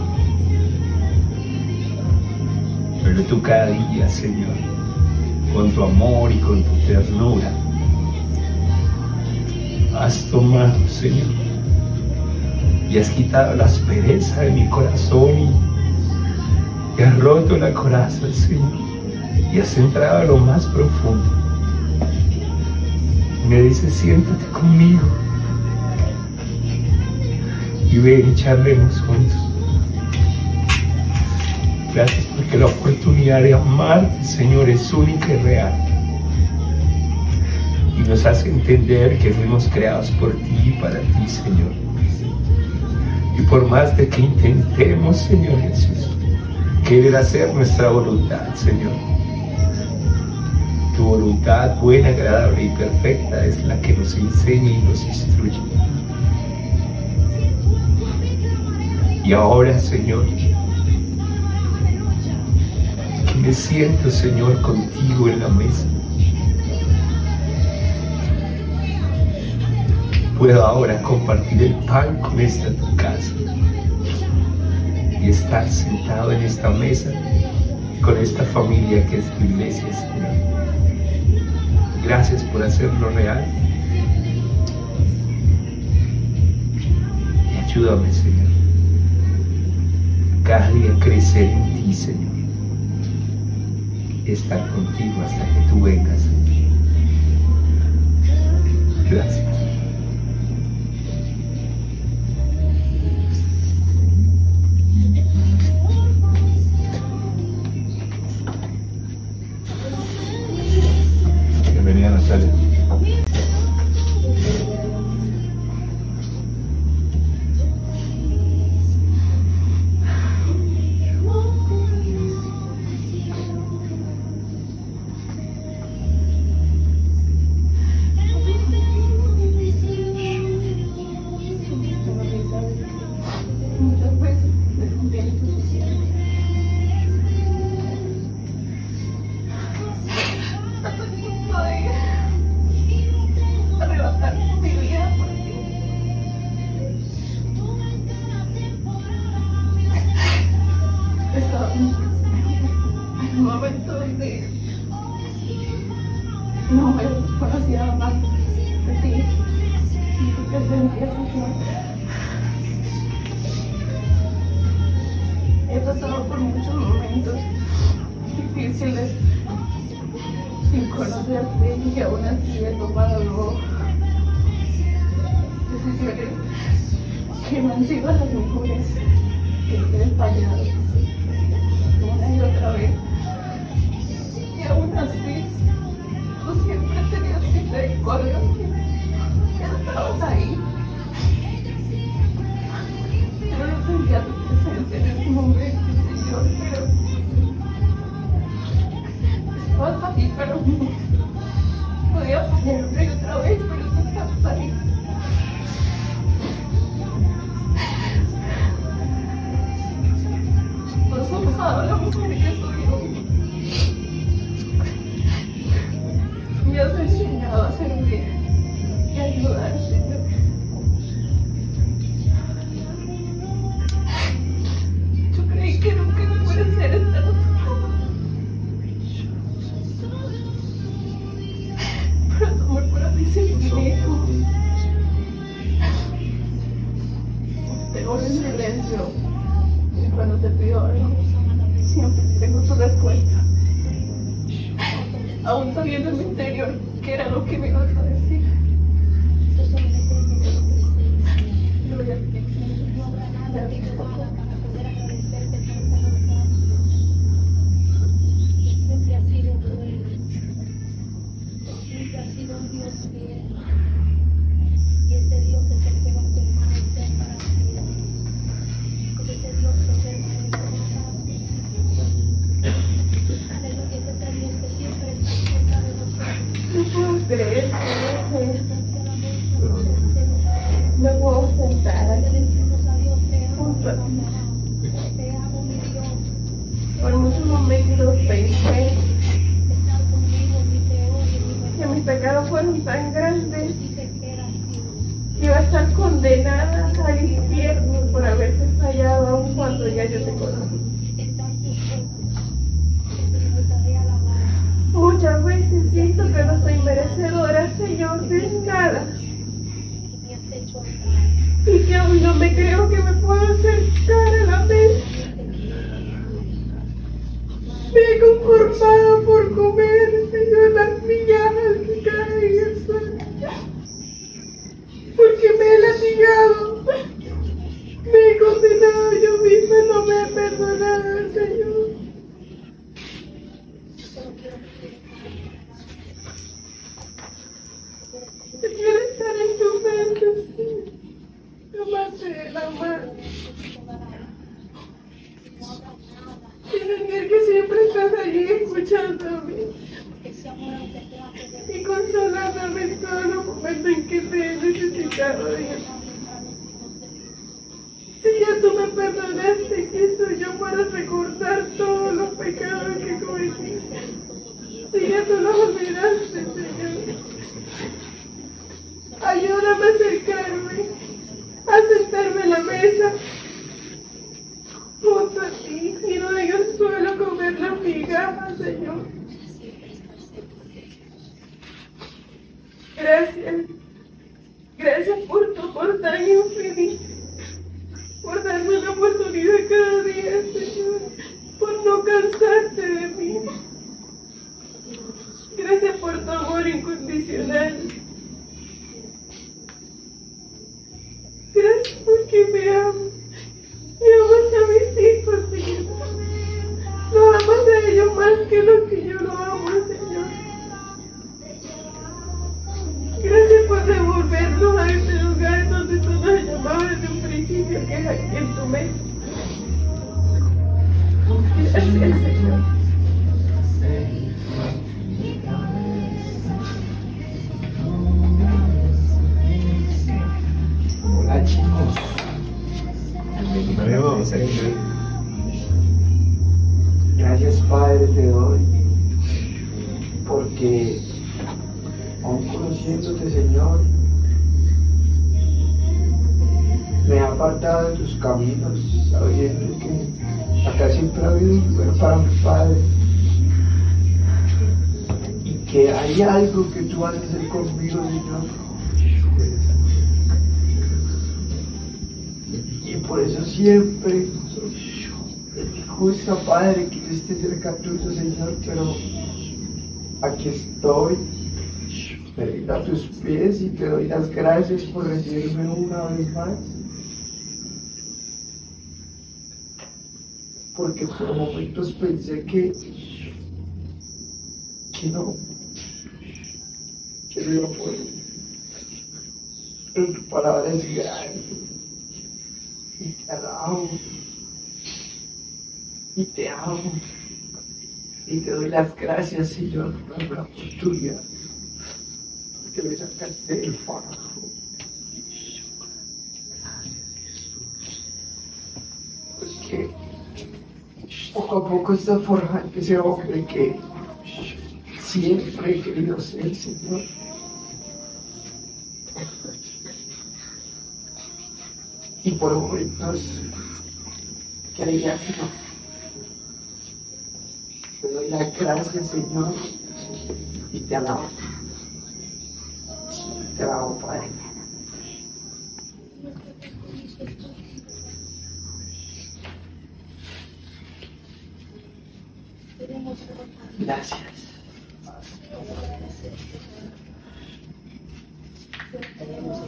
Pero tú cada día, Señor, con tu amor y con tu ternura, has tomado, Señor, y has quitado la aspereza de mi corazón y, y has roto la coraza, Señor, y has entrado a lo más profundo. Me dice, siéntate conmigo y ven y charlemos juntos. Gracias porque la oportunidad de amarte, Señor, es única y real. Y nos hace entender que fuimos creados por ti y para ti, Señor. Y por más de que intentemos, Señor Jesús, querer hacer nuestra voluntad, Señor. Voluntad buena, agradable y perfecta es la que nos enseña y nos instruye. Y ahora, Señor, que me siento, Señor, contigo en la mesa. Puedo ahora compartir el pan con esta tu casa y estar sentado en esta mesa con esta familia que es tu iglesia. Gracias por hacerlo real. Ayúdame, Señor. Cada día crecer en ti, Señor. Estar contigo hasta que tú vengas. Gracias. No me conocía más de ti y presencia, Señor. He pasado por muchos momentos difíciles sin conocerte y aún así he tomado decisiones que sido las mejores, que he fallado una y otra vez. En ese momento, Señor, pero estabas ahí, pero podía fallar otra vez, pero tú estabas ahí. Has forjado la mujer que tan grande que iba a estar condenada al infierno por haberte fallado aun cuando ya yo te conocí. Muchas veces siento que no soy merecedora, Señor, de nada. Y que aún no me creo que me puedo acercar a la mesa. Me he conformado por comer, Señor, las migajas que caen en. Porque me he latigado. Me he condenado yo misma, no me he perdonado, Señor. Gracias Padre te doy. Porque aún conociéndote Señor, me he apartado de tus caminos, sabiendo que acá siempre ha habido un lugar para mi Padre. Y que hay algo que tú vas a hacer conmigo, Señor. Por eso siempre gusta, Padre, que yo esté cerca tuyo, Señor, pero aquí estoy. Me rindo a tus pies y te doy las gracias por recibirme una vez más. Porque por momentos pensé que, que no, que no iba a poder. Pero tu palabra es grande y te alabo y te amo. Y te doy las gracias Señor por la oportunidad que me sacaste del fajo porque poco a poco está forjando ese hombre que siempre he querido ser Señor y por momentos creía que no. Te doy las gracias, Señor, y te alabo. Te alabo, Padre. Gracias. Pedido.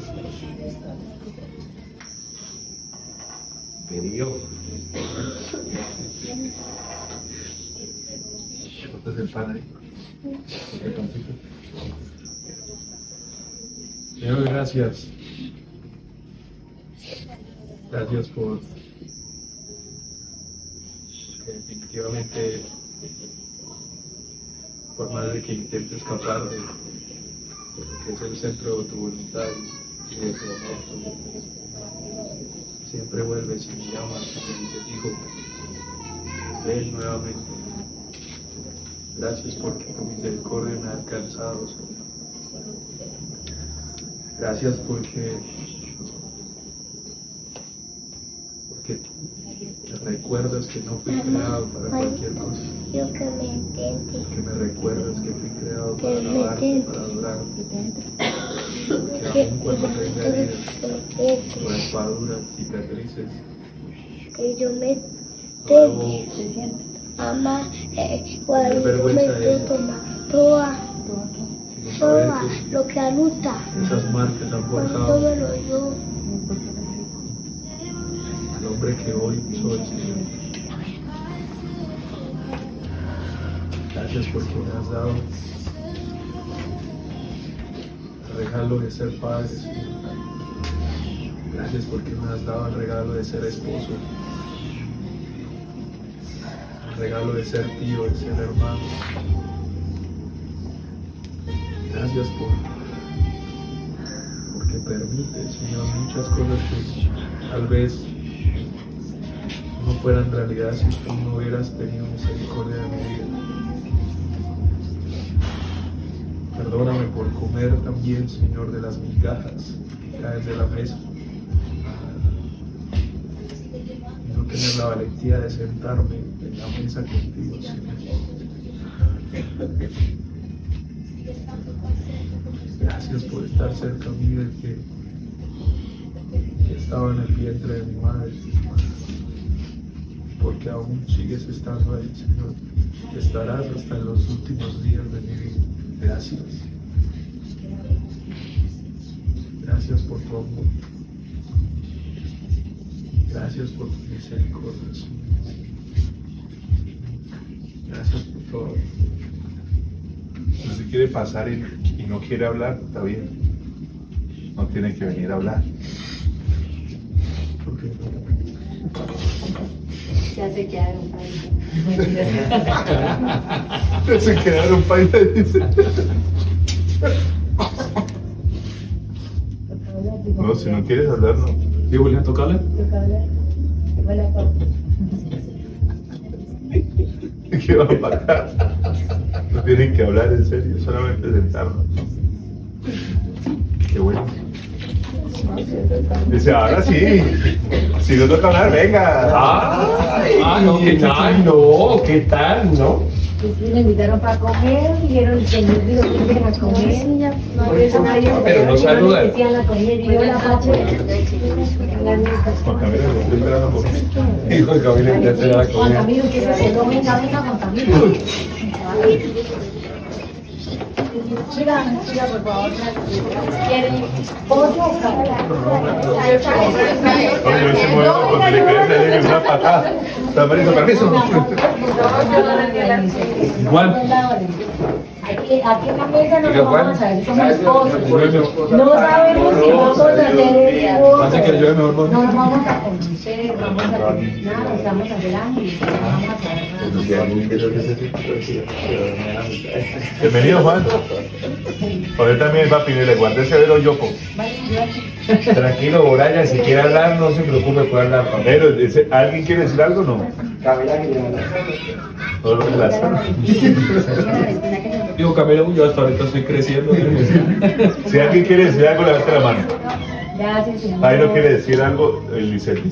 Cortas el. Señor, gracias. Gracias por que definitivamente, por más de que intente escapar de, que es el centro de tu voluntad y de tu amor, siempre vuelves y me llamas y me dices, hijo, ven nuevamente. Gracias porque tu misericordia me ha alcanzado, Señor. Gracias porque, porque me recuerdas que no fui creado para cualquier cosa. Yo que me entiende. Que me recuerdas que fui creado para alabarte, para adorarte. Que aun cuando tenga raspaduras, cicatrices, que yo me entiende. Mamá, eh, cuando me toma toda que lo que aluta. esas marcas han forjado al hombre que hoy soy, Señor. Gracias porque me has dado regalo de ser padre, Señor. Gracias porque me has dado el regalo de ser esposo. El regalo de ser tío, de ser hermano. Gracias por porque permite, Señor, muchas cosas que tal vez no fueran realidad si tú no hubieras tenido misericordia de mi vida. Perdóname comer también, Señor, de las migajas que caen de la mesa. Y no tener la valentía de sentarme en la mesa contigo, Señor. Gracias por estar cerca mío del que, que estaba en el vientre de mi madre. Porque aún sigues estando ahí, Señor. Estarás hasta en los últimos días de mi vida. Gracias. Gracias por tu amor. Gracias por tu misericordia, Señor. Gracias por todo. Si usted quiere pasar y, y no quiere hablar, está bien. No tiene que venir a hablar. Ya se quedaron ahí. Se quedaron dice. No, si no quieres hablar, no. ¿Sí, Julián, tocarle? ¿Qué va a pasar? No tienen que hablar en serio, solamente sentarnos. Qué bueno. Dice, ahora sí. Si no toca hablar, venga. Ah, no, ¿qué tal? No, ¿qué tal? ¿No? Me invitaron para comer, dijeron que dijo que iban a comer. Pero no saludan. Decían a comer y yo la pacho. Juan Camilo, lo estoy esperando por Hijo de Camila, ya te la Juan comida. Camilo, que se venga, Juan Camilo. Chica, chica, por favor. ¿Quieren pollo o carne? Oye, no se mueve porque le querés salir en una patada. Permiso, permiso. Igual. Aquí, aquí en la mesa no nos vamos a ver, somos esposos. No sabemos si vamos a hacer lleve mejor No nos vamos a conocer, vamos a nada, estamos hablando y no vamos a saber nada. Bienvenido, Juan. Usted también va a pedirle, guarde ese velo yopo. Tranquilo, Boraya, si quiere hablar, no se preocupe, puede hablar. Pero, ¿alguien quiere decir algo o no? Todo lo que Digo, Camila, yo hasta ahorita estoy creciendo. Si alguien quiere decir algo, levante la mano. Gracias, señor. Ahí no quiere decir algo, el Licet.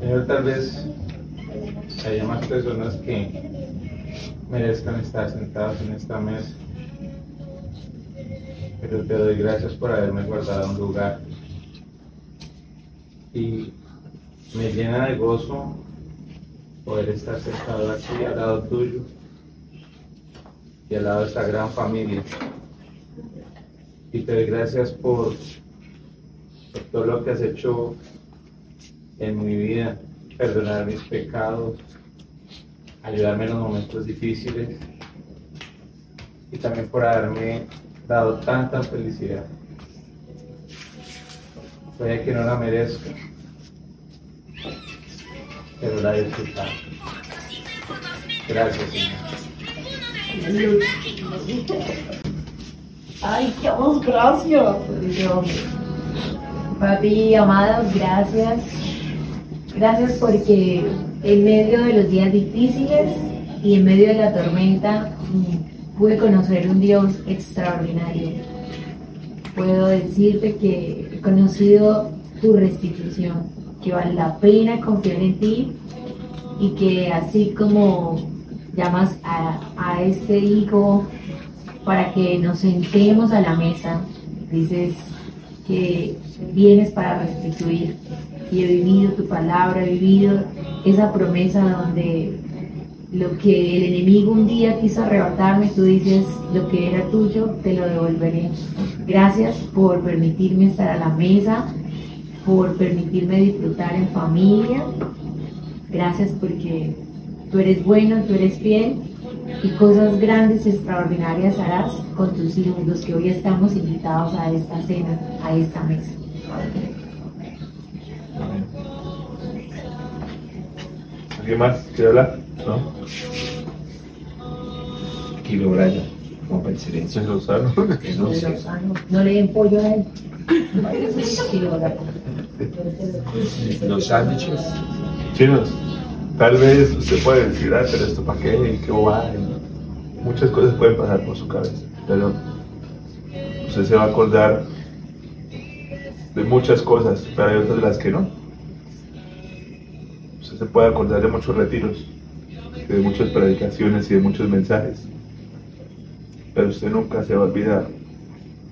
Señor, tal vez haya más personas que merezcan estar sentadas en esta mesa. Pero te doy gracias por haberme guardado un lugar. Y me llena de gozo poder estar sentado aquí al lado tuyo y al lado de esta gran familia. Y te doy gracias por, todo lo que has hecho en mi vida, perdonar mis pecados, ayudarme en los momentos difíciles y también por haberme dado tanta felicidad. Puede que no la merezca, pero la he disfrutado. Gracias, Señor. Ay, vamos, gracias. Papi, amados, gracias. Gracias porque en medio de los días difíciles y en medio de la tormenta pude conocer un Dios extraordinario. Puedo decirte que he conocido tu restitución, que vale la pena confiar en ti y que así como llamas a, a este hijo para que nos sentemos a la mesa, dices que vienes para restituir y he vivido tu palabra, he vivido esa promesa donde lo que el enemigo un día quiso arrebatarme, tú dices, lo que era tuyo, te lo devolveré. Gracias por permitirme estar a la mesa, por permitirme disfrutar en familia. Gracias porque tú eres bueno, tú eres fiel y cosas grandes, extraordinarias harás con tus hijos, los que hoy estamos invitados a esta cena, a esta mesa. ¿Alguien más quiere hablar? ¿No? Tranquilo, Brian. Rompa el silencio. ¿Es Lozano? No le den pollo a él. Los sándwiches. Chinos, tal vez usted puede decir, ah, pero esto para qué, qué y Muchas cosas pueden pasar por su cabeza, pero usted se va a acordar de muchas cosas, pero hay otras de las que no. Usted se puede acordar de muchos retiros, de muchas predicaciones y de muchos mensajes, pero usted nunca se va a olvidar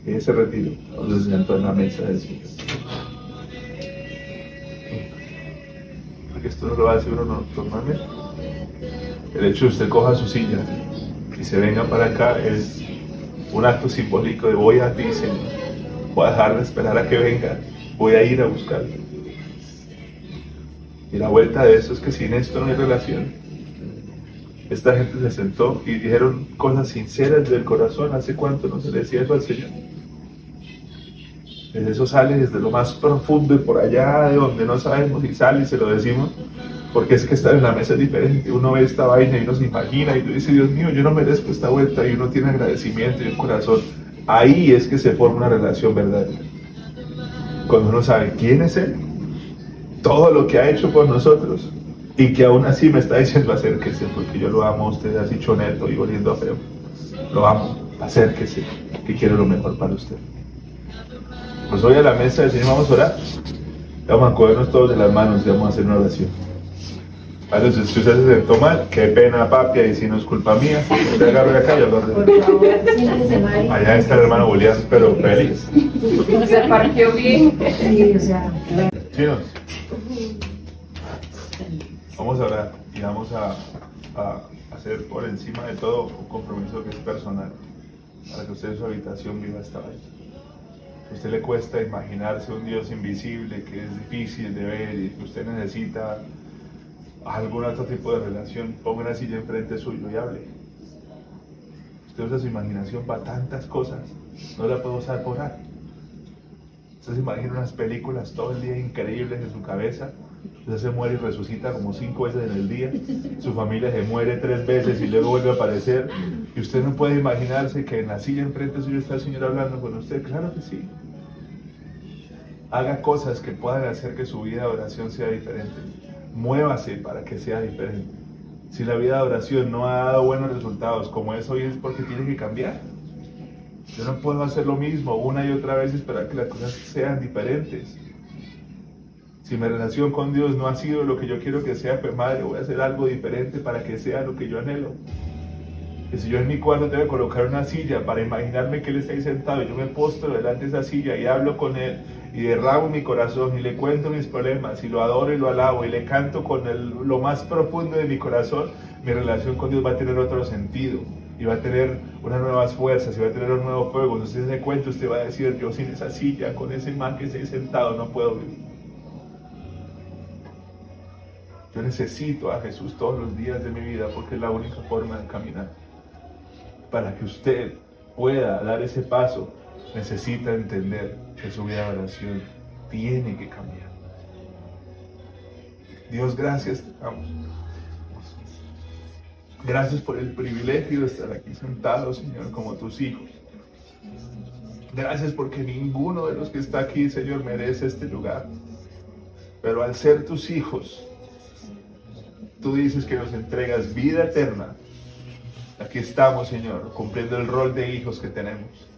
de ese retiro donde se sentó en la mesa del Señor. porque esto no lo va a decir uno no- normalmente. El hecho de usted coja su silla y se venga para acá es un acto simbólico de voy a ti, Señor. Voy a dejar de esperar a que venga. Voy a ir a buscarlo. Y la vuelta de eso es que sin esto no hay relación. Esta gente se sentó y dijeron cosas sinceras del corazón. ¿Hace cuánto no se decía eso al Señor? Eso sale desde lo más profundo y por allá de donde no sabemos y sale y se lo decimos. Porque es que estar en la mesa es diferente. Uno ve esta vaina y uno se imagina y uno dice, Dios mío, yo no merezco esta vuelta y uno tiene agradecimiento y un corazón. Ahí es que se forma una relación verdadera. Cuando uno sabe quién es Él, todo lo que ha hecho por nosotros y que aún así me está diciendo acérquese porque yo lo amo a usted así choneto y oliendo a feo. Lo amo, acérquese, que quiero lo mejor para usted. Pues hoy a la mesa del Señor vamos a orar. Vamos a cogernos todos de las manos y vamos a hacer una oración. Vale, si usted se sentó mal, qué pena, papi, y si no es culpa mía, usted agarre de acá y yo lo arreglo. Allá está el hermano Julián, pero feliz. Se parqueó bien. Sí, o sea, Chinos, vamos a orar y vamos a, a hacer por encima de todo un compromiso que es personal para que usted en su habitación viva esta A usted le cuesta imaginarse un Dios invisible que es difícil de ver y que usted necesita algún otro tipo de relación, ponga una silla enfrente suyo y hable. Usted usa su imaginación para tantas cosas, no la puede usar por orar. Usted se imagina unas películas todo el día increíbles en su cabeza. Usted se muere y resucita como cinco veces en el día. Su familia se muere tres veces y luego vuelve a aparecer. Y usted no puede imaginarse que en la silla enfrente suyo está el Señor hablando con usted. Claro que sí. Haga cosas que puedan hacer que su vida de oración sea diferente. Muévase para que sea diferente. Si la vida de oración no ha dado buenos resultados como es hoy es porque tiene que cambiar. Yo no puedo hacer lo mismo una y otra vez y esperar que las cosas sean diferentes. Si mi relación con Dios no ha sido lo que yo quiero que sea, pues madre, voy a hacer algo diferente para que sea lo que yo anhelo. Que si yo en mi cuarto tengo que colocar una silla para imaginarme que Él está ahí sentado y yo me postro delante de esa silla y hablo con Él y derramo mi corazón y le cuento mis problemas y lo adoro y lo alabo y le canto con lo más profundo de mi corazón, mi relación con Dios va a tener otro sentido y va a tener unas nuevas fuerzas y va a tener un nuevo fuego. Entonces usted se cuenta, usted va a decir, yo sin esa silla, con ese man que está ahí sentado, no puedo vivir. Yo necesito a Jesús todos los días de mi vida porque es la única forma de caminar. Para que usted pueda dar ese paso, necesita entender que su vida de oración tiene que cambiar. Dios, gracias. Gracias por el privilegio de estar aquí sentados, Señor, como tus hijos. Gracias porque ninguno de los que está aquí, Señor, merece este lugar. Pero al ser tus hijos, tú dices que nos entregas vida eterna, aquí estamos, Señor, cumpliendo el rol de hijos que tenemos.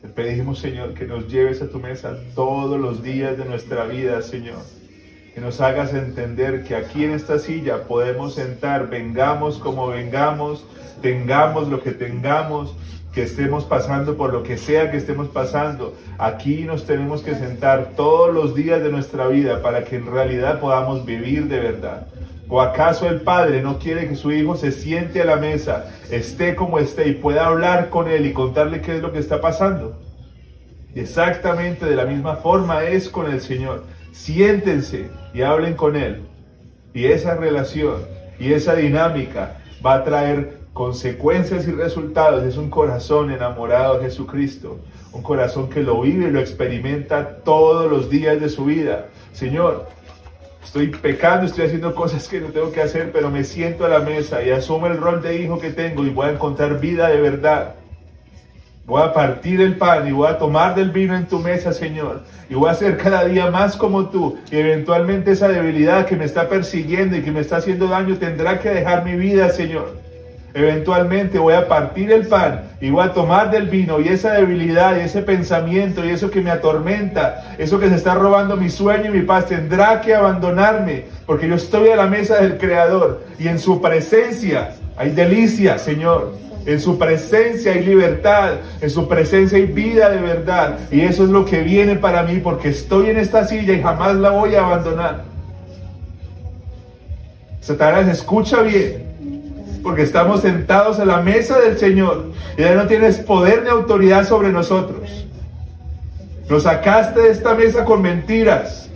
Te pedimos, Señor, que nos lleves a tu mesa todos los días de nuestra vida, Señor. Que nos hagas entender que aquí en esta silla podemos sentar, vengamos como vengamos, tengamos lo que tengamos, que estemos pasando por lo que sea que estemos pasando. Aquí nos tenemos que sentar todos los días de nuestra vida para que en realidad podamos vivir de verdad. ¿O acaso el Padre no quiere que su Hijo se siente a la mesa, esté como esté y pueda hablar con Él y contarle qué es lo que está pasando? Exactamente de la misma forma es con el Señor. Siéntense y hablen con Él. Y esa relación y esa dinámica va a traer consecuencias y resultados. Es un corazón enamorado de Jesucristo. Un corazón que lo vive y lo experimenta todos los días de su vida. Señor, estoy pecando, estoy haciendo cosas que no tengo que hacer, pero me siento a la mesa y asumo el rol de hijo que tengo y voy a encontrar vida de verdad. Voy a partir el pan y voy a tomar del vino en tu mesa, Señor. Y voy a ser cada día más como tú. Y eventualmente esa debilidad que me está persiguiendo y que me está haciendo daño tendrá que dejar mi vida, Señor. Eventualmente voy a partir el pan y voy a tomar del vino y esa debilidad y ese pensamiento y eso que me atormenta, eso que se está robando mi sueño y mi paz, tendrá que abandonarme porque yo estoy a la mesa del Creador y en su presencia hay delicia, Señor. En su presencia hay libertad, en su presencia hay vida de verdad. Y eso es lo que viene para mí porque estoy en esta silla y jamás la voy a abandonar. Satanás, escucha bien porque estamos sentados a la mesa del Señor y ya no tienes poder ni autoridad sobre nosotros. Nos sacaste de esta mesa con mentiras.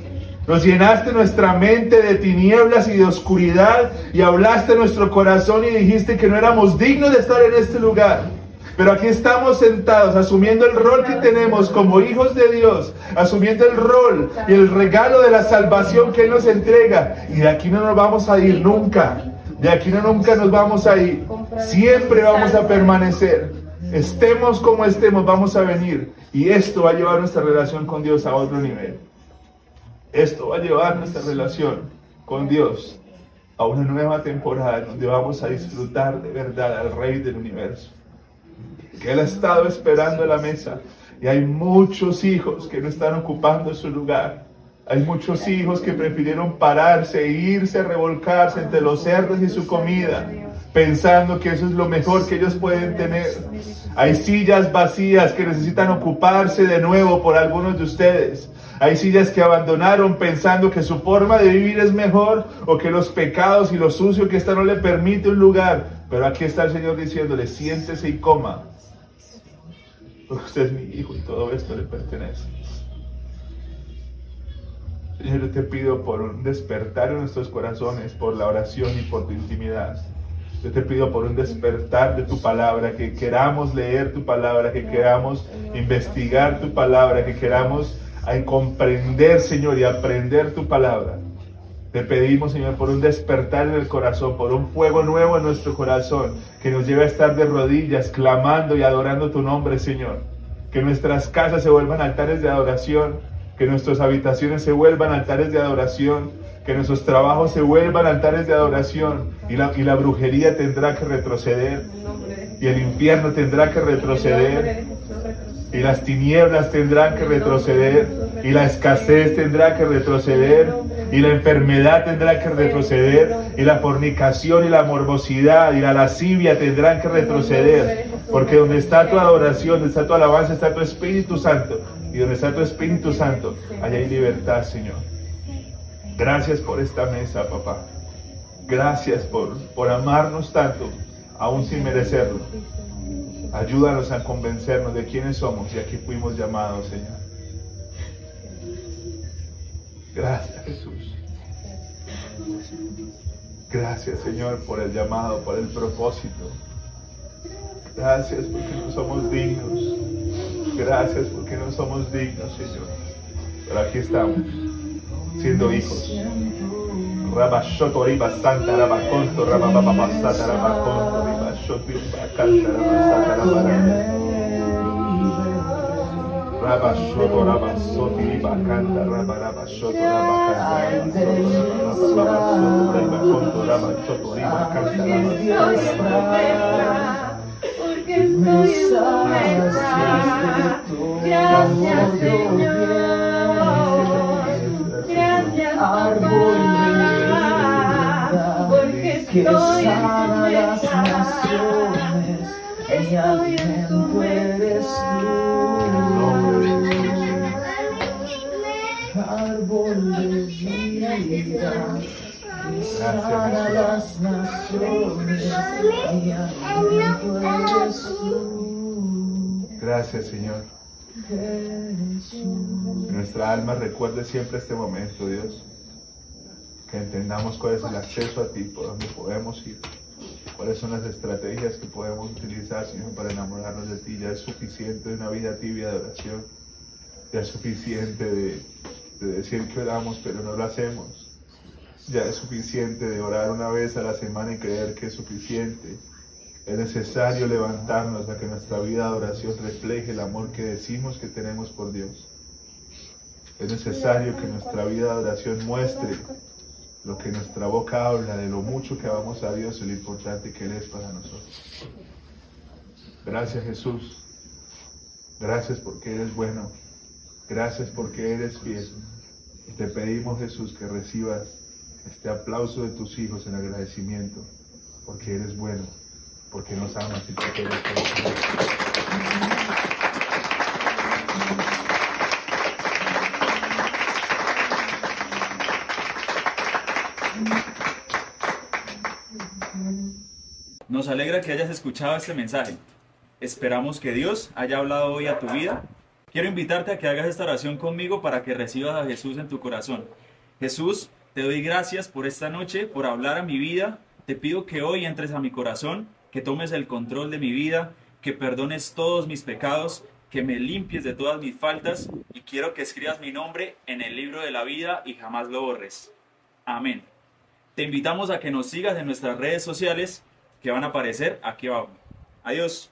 Nos llenaste nuestra mente de tinieblas y de oscuridad y hablaste nuestro corazón y dijiste que no éramos dignos de estar en este lugar. Pero aquí estamos sentados asumiendo el rol que tenemos como hijos de Dios, asumiendo el rol y el regalo de la salvación que Él nos entrega. Y de aquí no nos vamos a ir nunca. De aquí no nunca nos vamos a ir. Siempre vamos a permanecer. Estemos como estemos, vamos a venir. Y esto va a llevar nuestra relación con Dios a otro nivel. Esto va a llevar nuestra relación con Dios a una nueva temporada donde vamos a disfrutar de verdad al Rey del universo. Que Él ha estado esperando a la mesa y hay muchos hijos que no están ocupando su lugar. Hay muchos hijos que prefirieron pararse irse a revolcarse entre los cerdos y su comida, pensando que eso es lo mejor que ellos pueden tener. Hay sillas vacías que necesitan ocuparse de nuevo por algunos de ustedes. Hay sillas que abandonaron pensando que su forma de vivir es mejor o que los pecados y lo sucio que está no le permite un lugar. Pero aquí está el Señor diciéndole, siéntese y coma. Porque usted es mi hijo y todo esto le pertenece. Señor, te pido por un despertar en nuestros corazones, por la oración y por tu intimidad. Yo te pido por un despertar de tu palabra, que queramos leer tu palabra, que queramos investigar tu palabra, que queramos comprender, Señor, y aprender tu palabra. Te pedimos, Señor, por un despertar en el corazón, por un fuego nuevo en nuestro corazón, que nos lleve a estar de rodillas, clamando y adorando tu nombre, Señor. Que nuestras casas se vuelvan altares de adoración, que nuestras habitaciones se vuelvan altares de adoración, que nuestros trabajos se vuelvan altares de adoración y la, y la brujería tendrá que retroceder y el infierno tendrá que retroceder y las tinieblas tendrán que retroceder y la escasez tendrá que retroceder y la enfermedad tendrá que retroceder y la fornicación y la morbosidad y la lascivia tendrán que retroceder porque donde está tu adoración, donde está tu alabanza, está tu Espíritu Santo y donde está tu Espíritu Santo, allá hay libertad, Señor. Gracias por esta mesa, papá. Gracias por, por amarnos tanto, aún sin merecerlo. Ayúdanos a convencernos de quiénes somos y a qué fuimos llamados, Señor. Gracias, Jesús. Gracias, Señor, por el llamado, por el propósito. Gracias porque no somos dignos. Gracias porque no somos dignos, Señor. Pero aquí estamos, siendo hijos. Rabashoto santa rabaconto rabasata rabarande. raba shoto raba soti riba kanta raba raba shoto raba kanta raba Porque estoy en tu mesa. Gracias, Señor. Gracias. Porque que estoy en tu mesa. Estoy en tu tú. Árbol de vida, Gracias, Señor. Nuestra alma recuerde siempre este momento, Dios. Que entendamos cuál es el acceso a ti, por dónde podemos ir. Cuáles son las estrategias que podemos utilizar, Señor, para enamorarnos de ti. Ya es suficiente de una vida tibia de oración. Ya es suficiente de, de decir que oramos, pero no lo hacemos. Ya es suficiente de orar una vez a la semana y creer que es suficiente. Es necesario levantarnos a que nuestra vida de oración refleje el amor que decimos que tenemos por Dios. Es necesario que nuestra vida de oración muestre lo que nuestra boca habla de lo mucho que amamos a Dios y lo importante que Él es para nosotros. Gracias Jesús. Gracias porque eres bueno. Gracias porque eres fiel. Te pedimos Jesús que recibas este aplauso de tus hijos en agradecimiento. Porque eres bueno. Porque nos amas y porque eres bueno. Nos alegra que hayas escuchado este mensaje. Esperamos que Dios haya hablado hoy a tu vida. Quiero invitarte a que hagas esta oración conmigo para que recibas a Jesús en tu corazón. Jesús, te doy gracias por esta noche, por hablar a mi vida. Te pido que hoy entres a mi corazón, que tomes el control de mi vida, que perdones todos mis pecados, que me limpies de todas mis faltas y quiero que escribas mi nombre en el libro de la vida y jamás lo borres. Amén. Te invitamos a que nos sigas en nuestras redes sociales que van a aparecer aquí abajo. Adiós.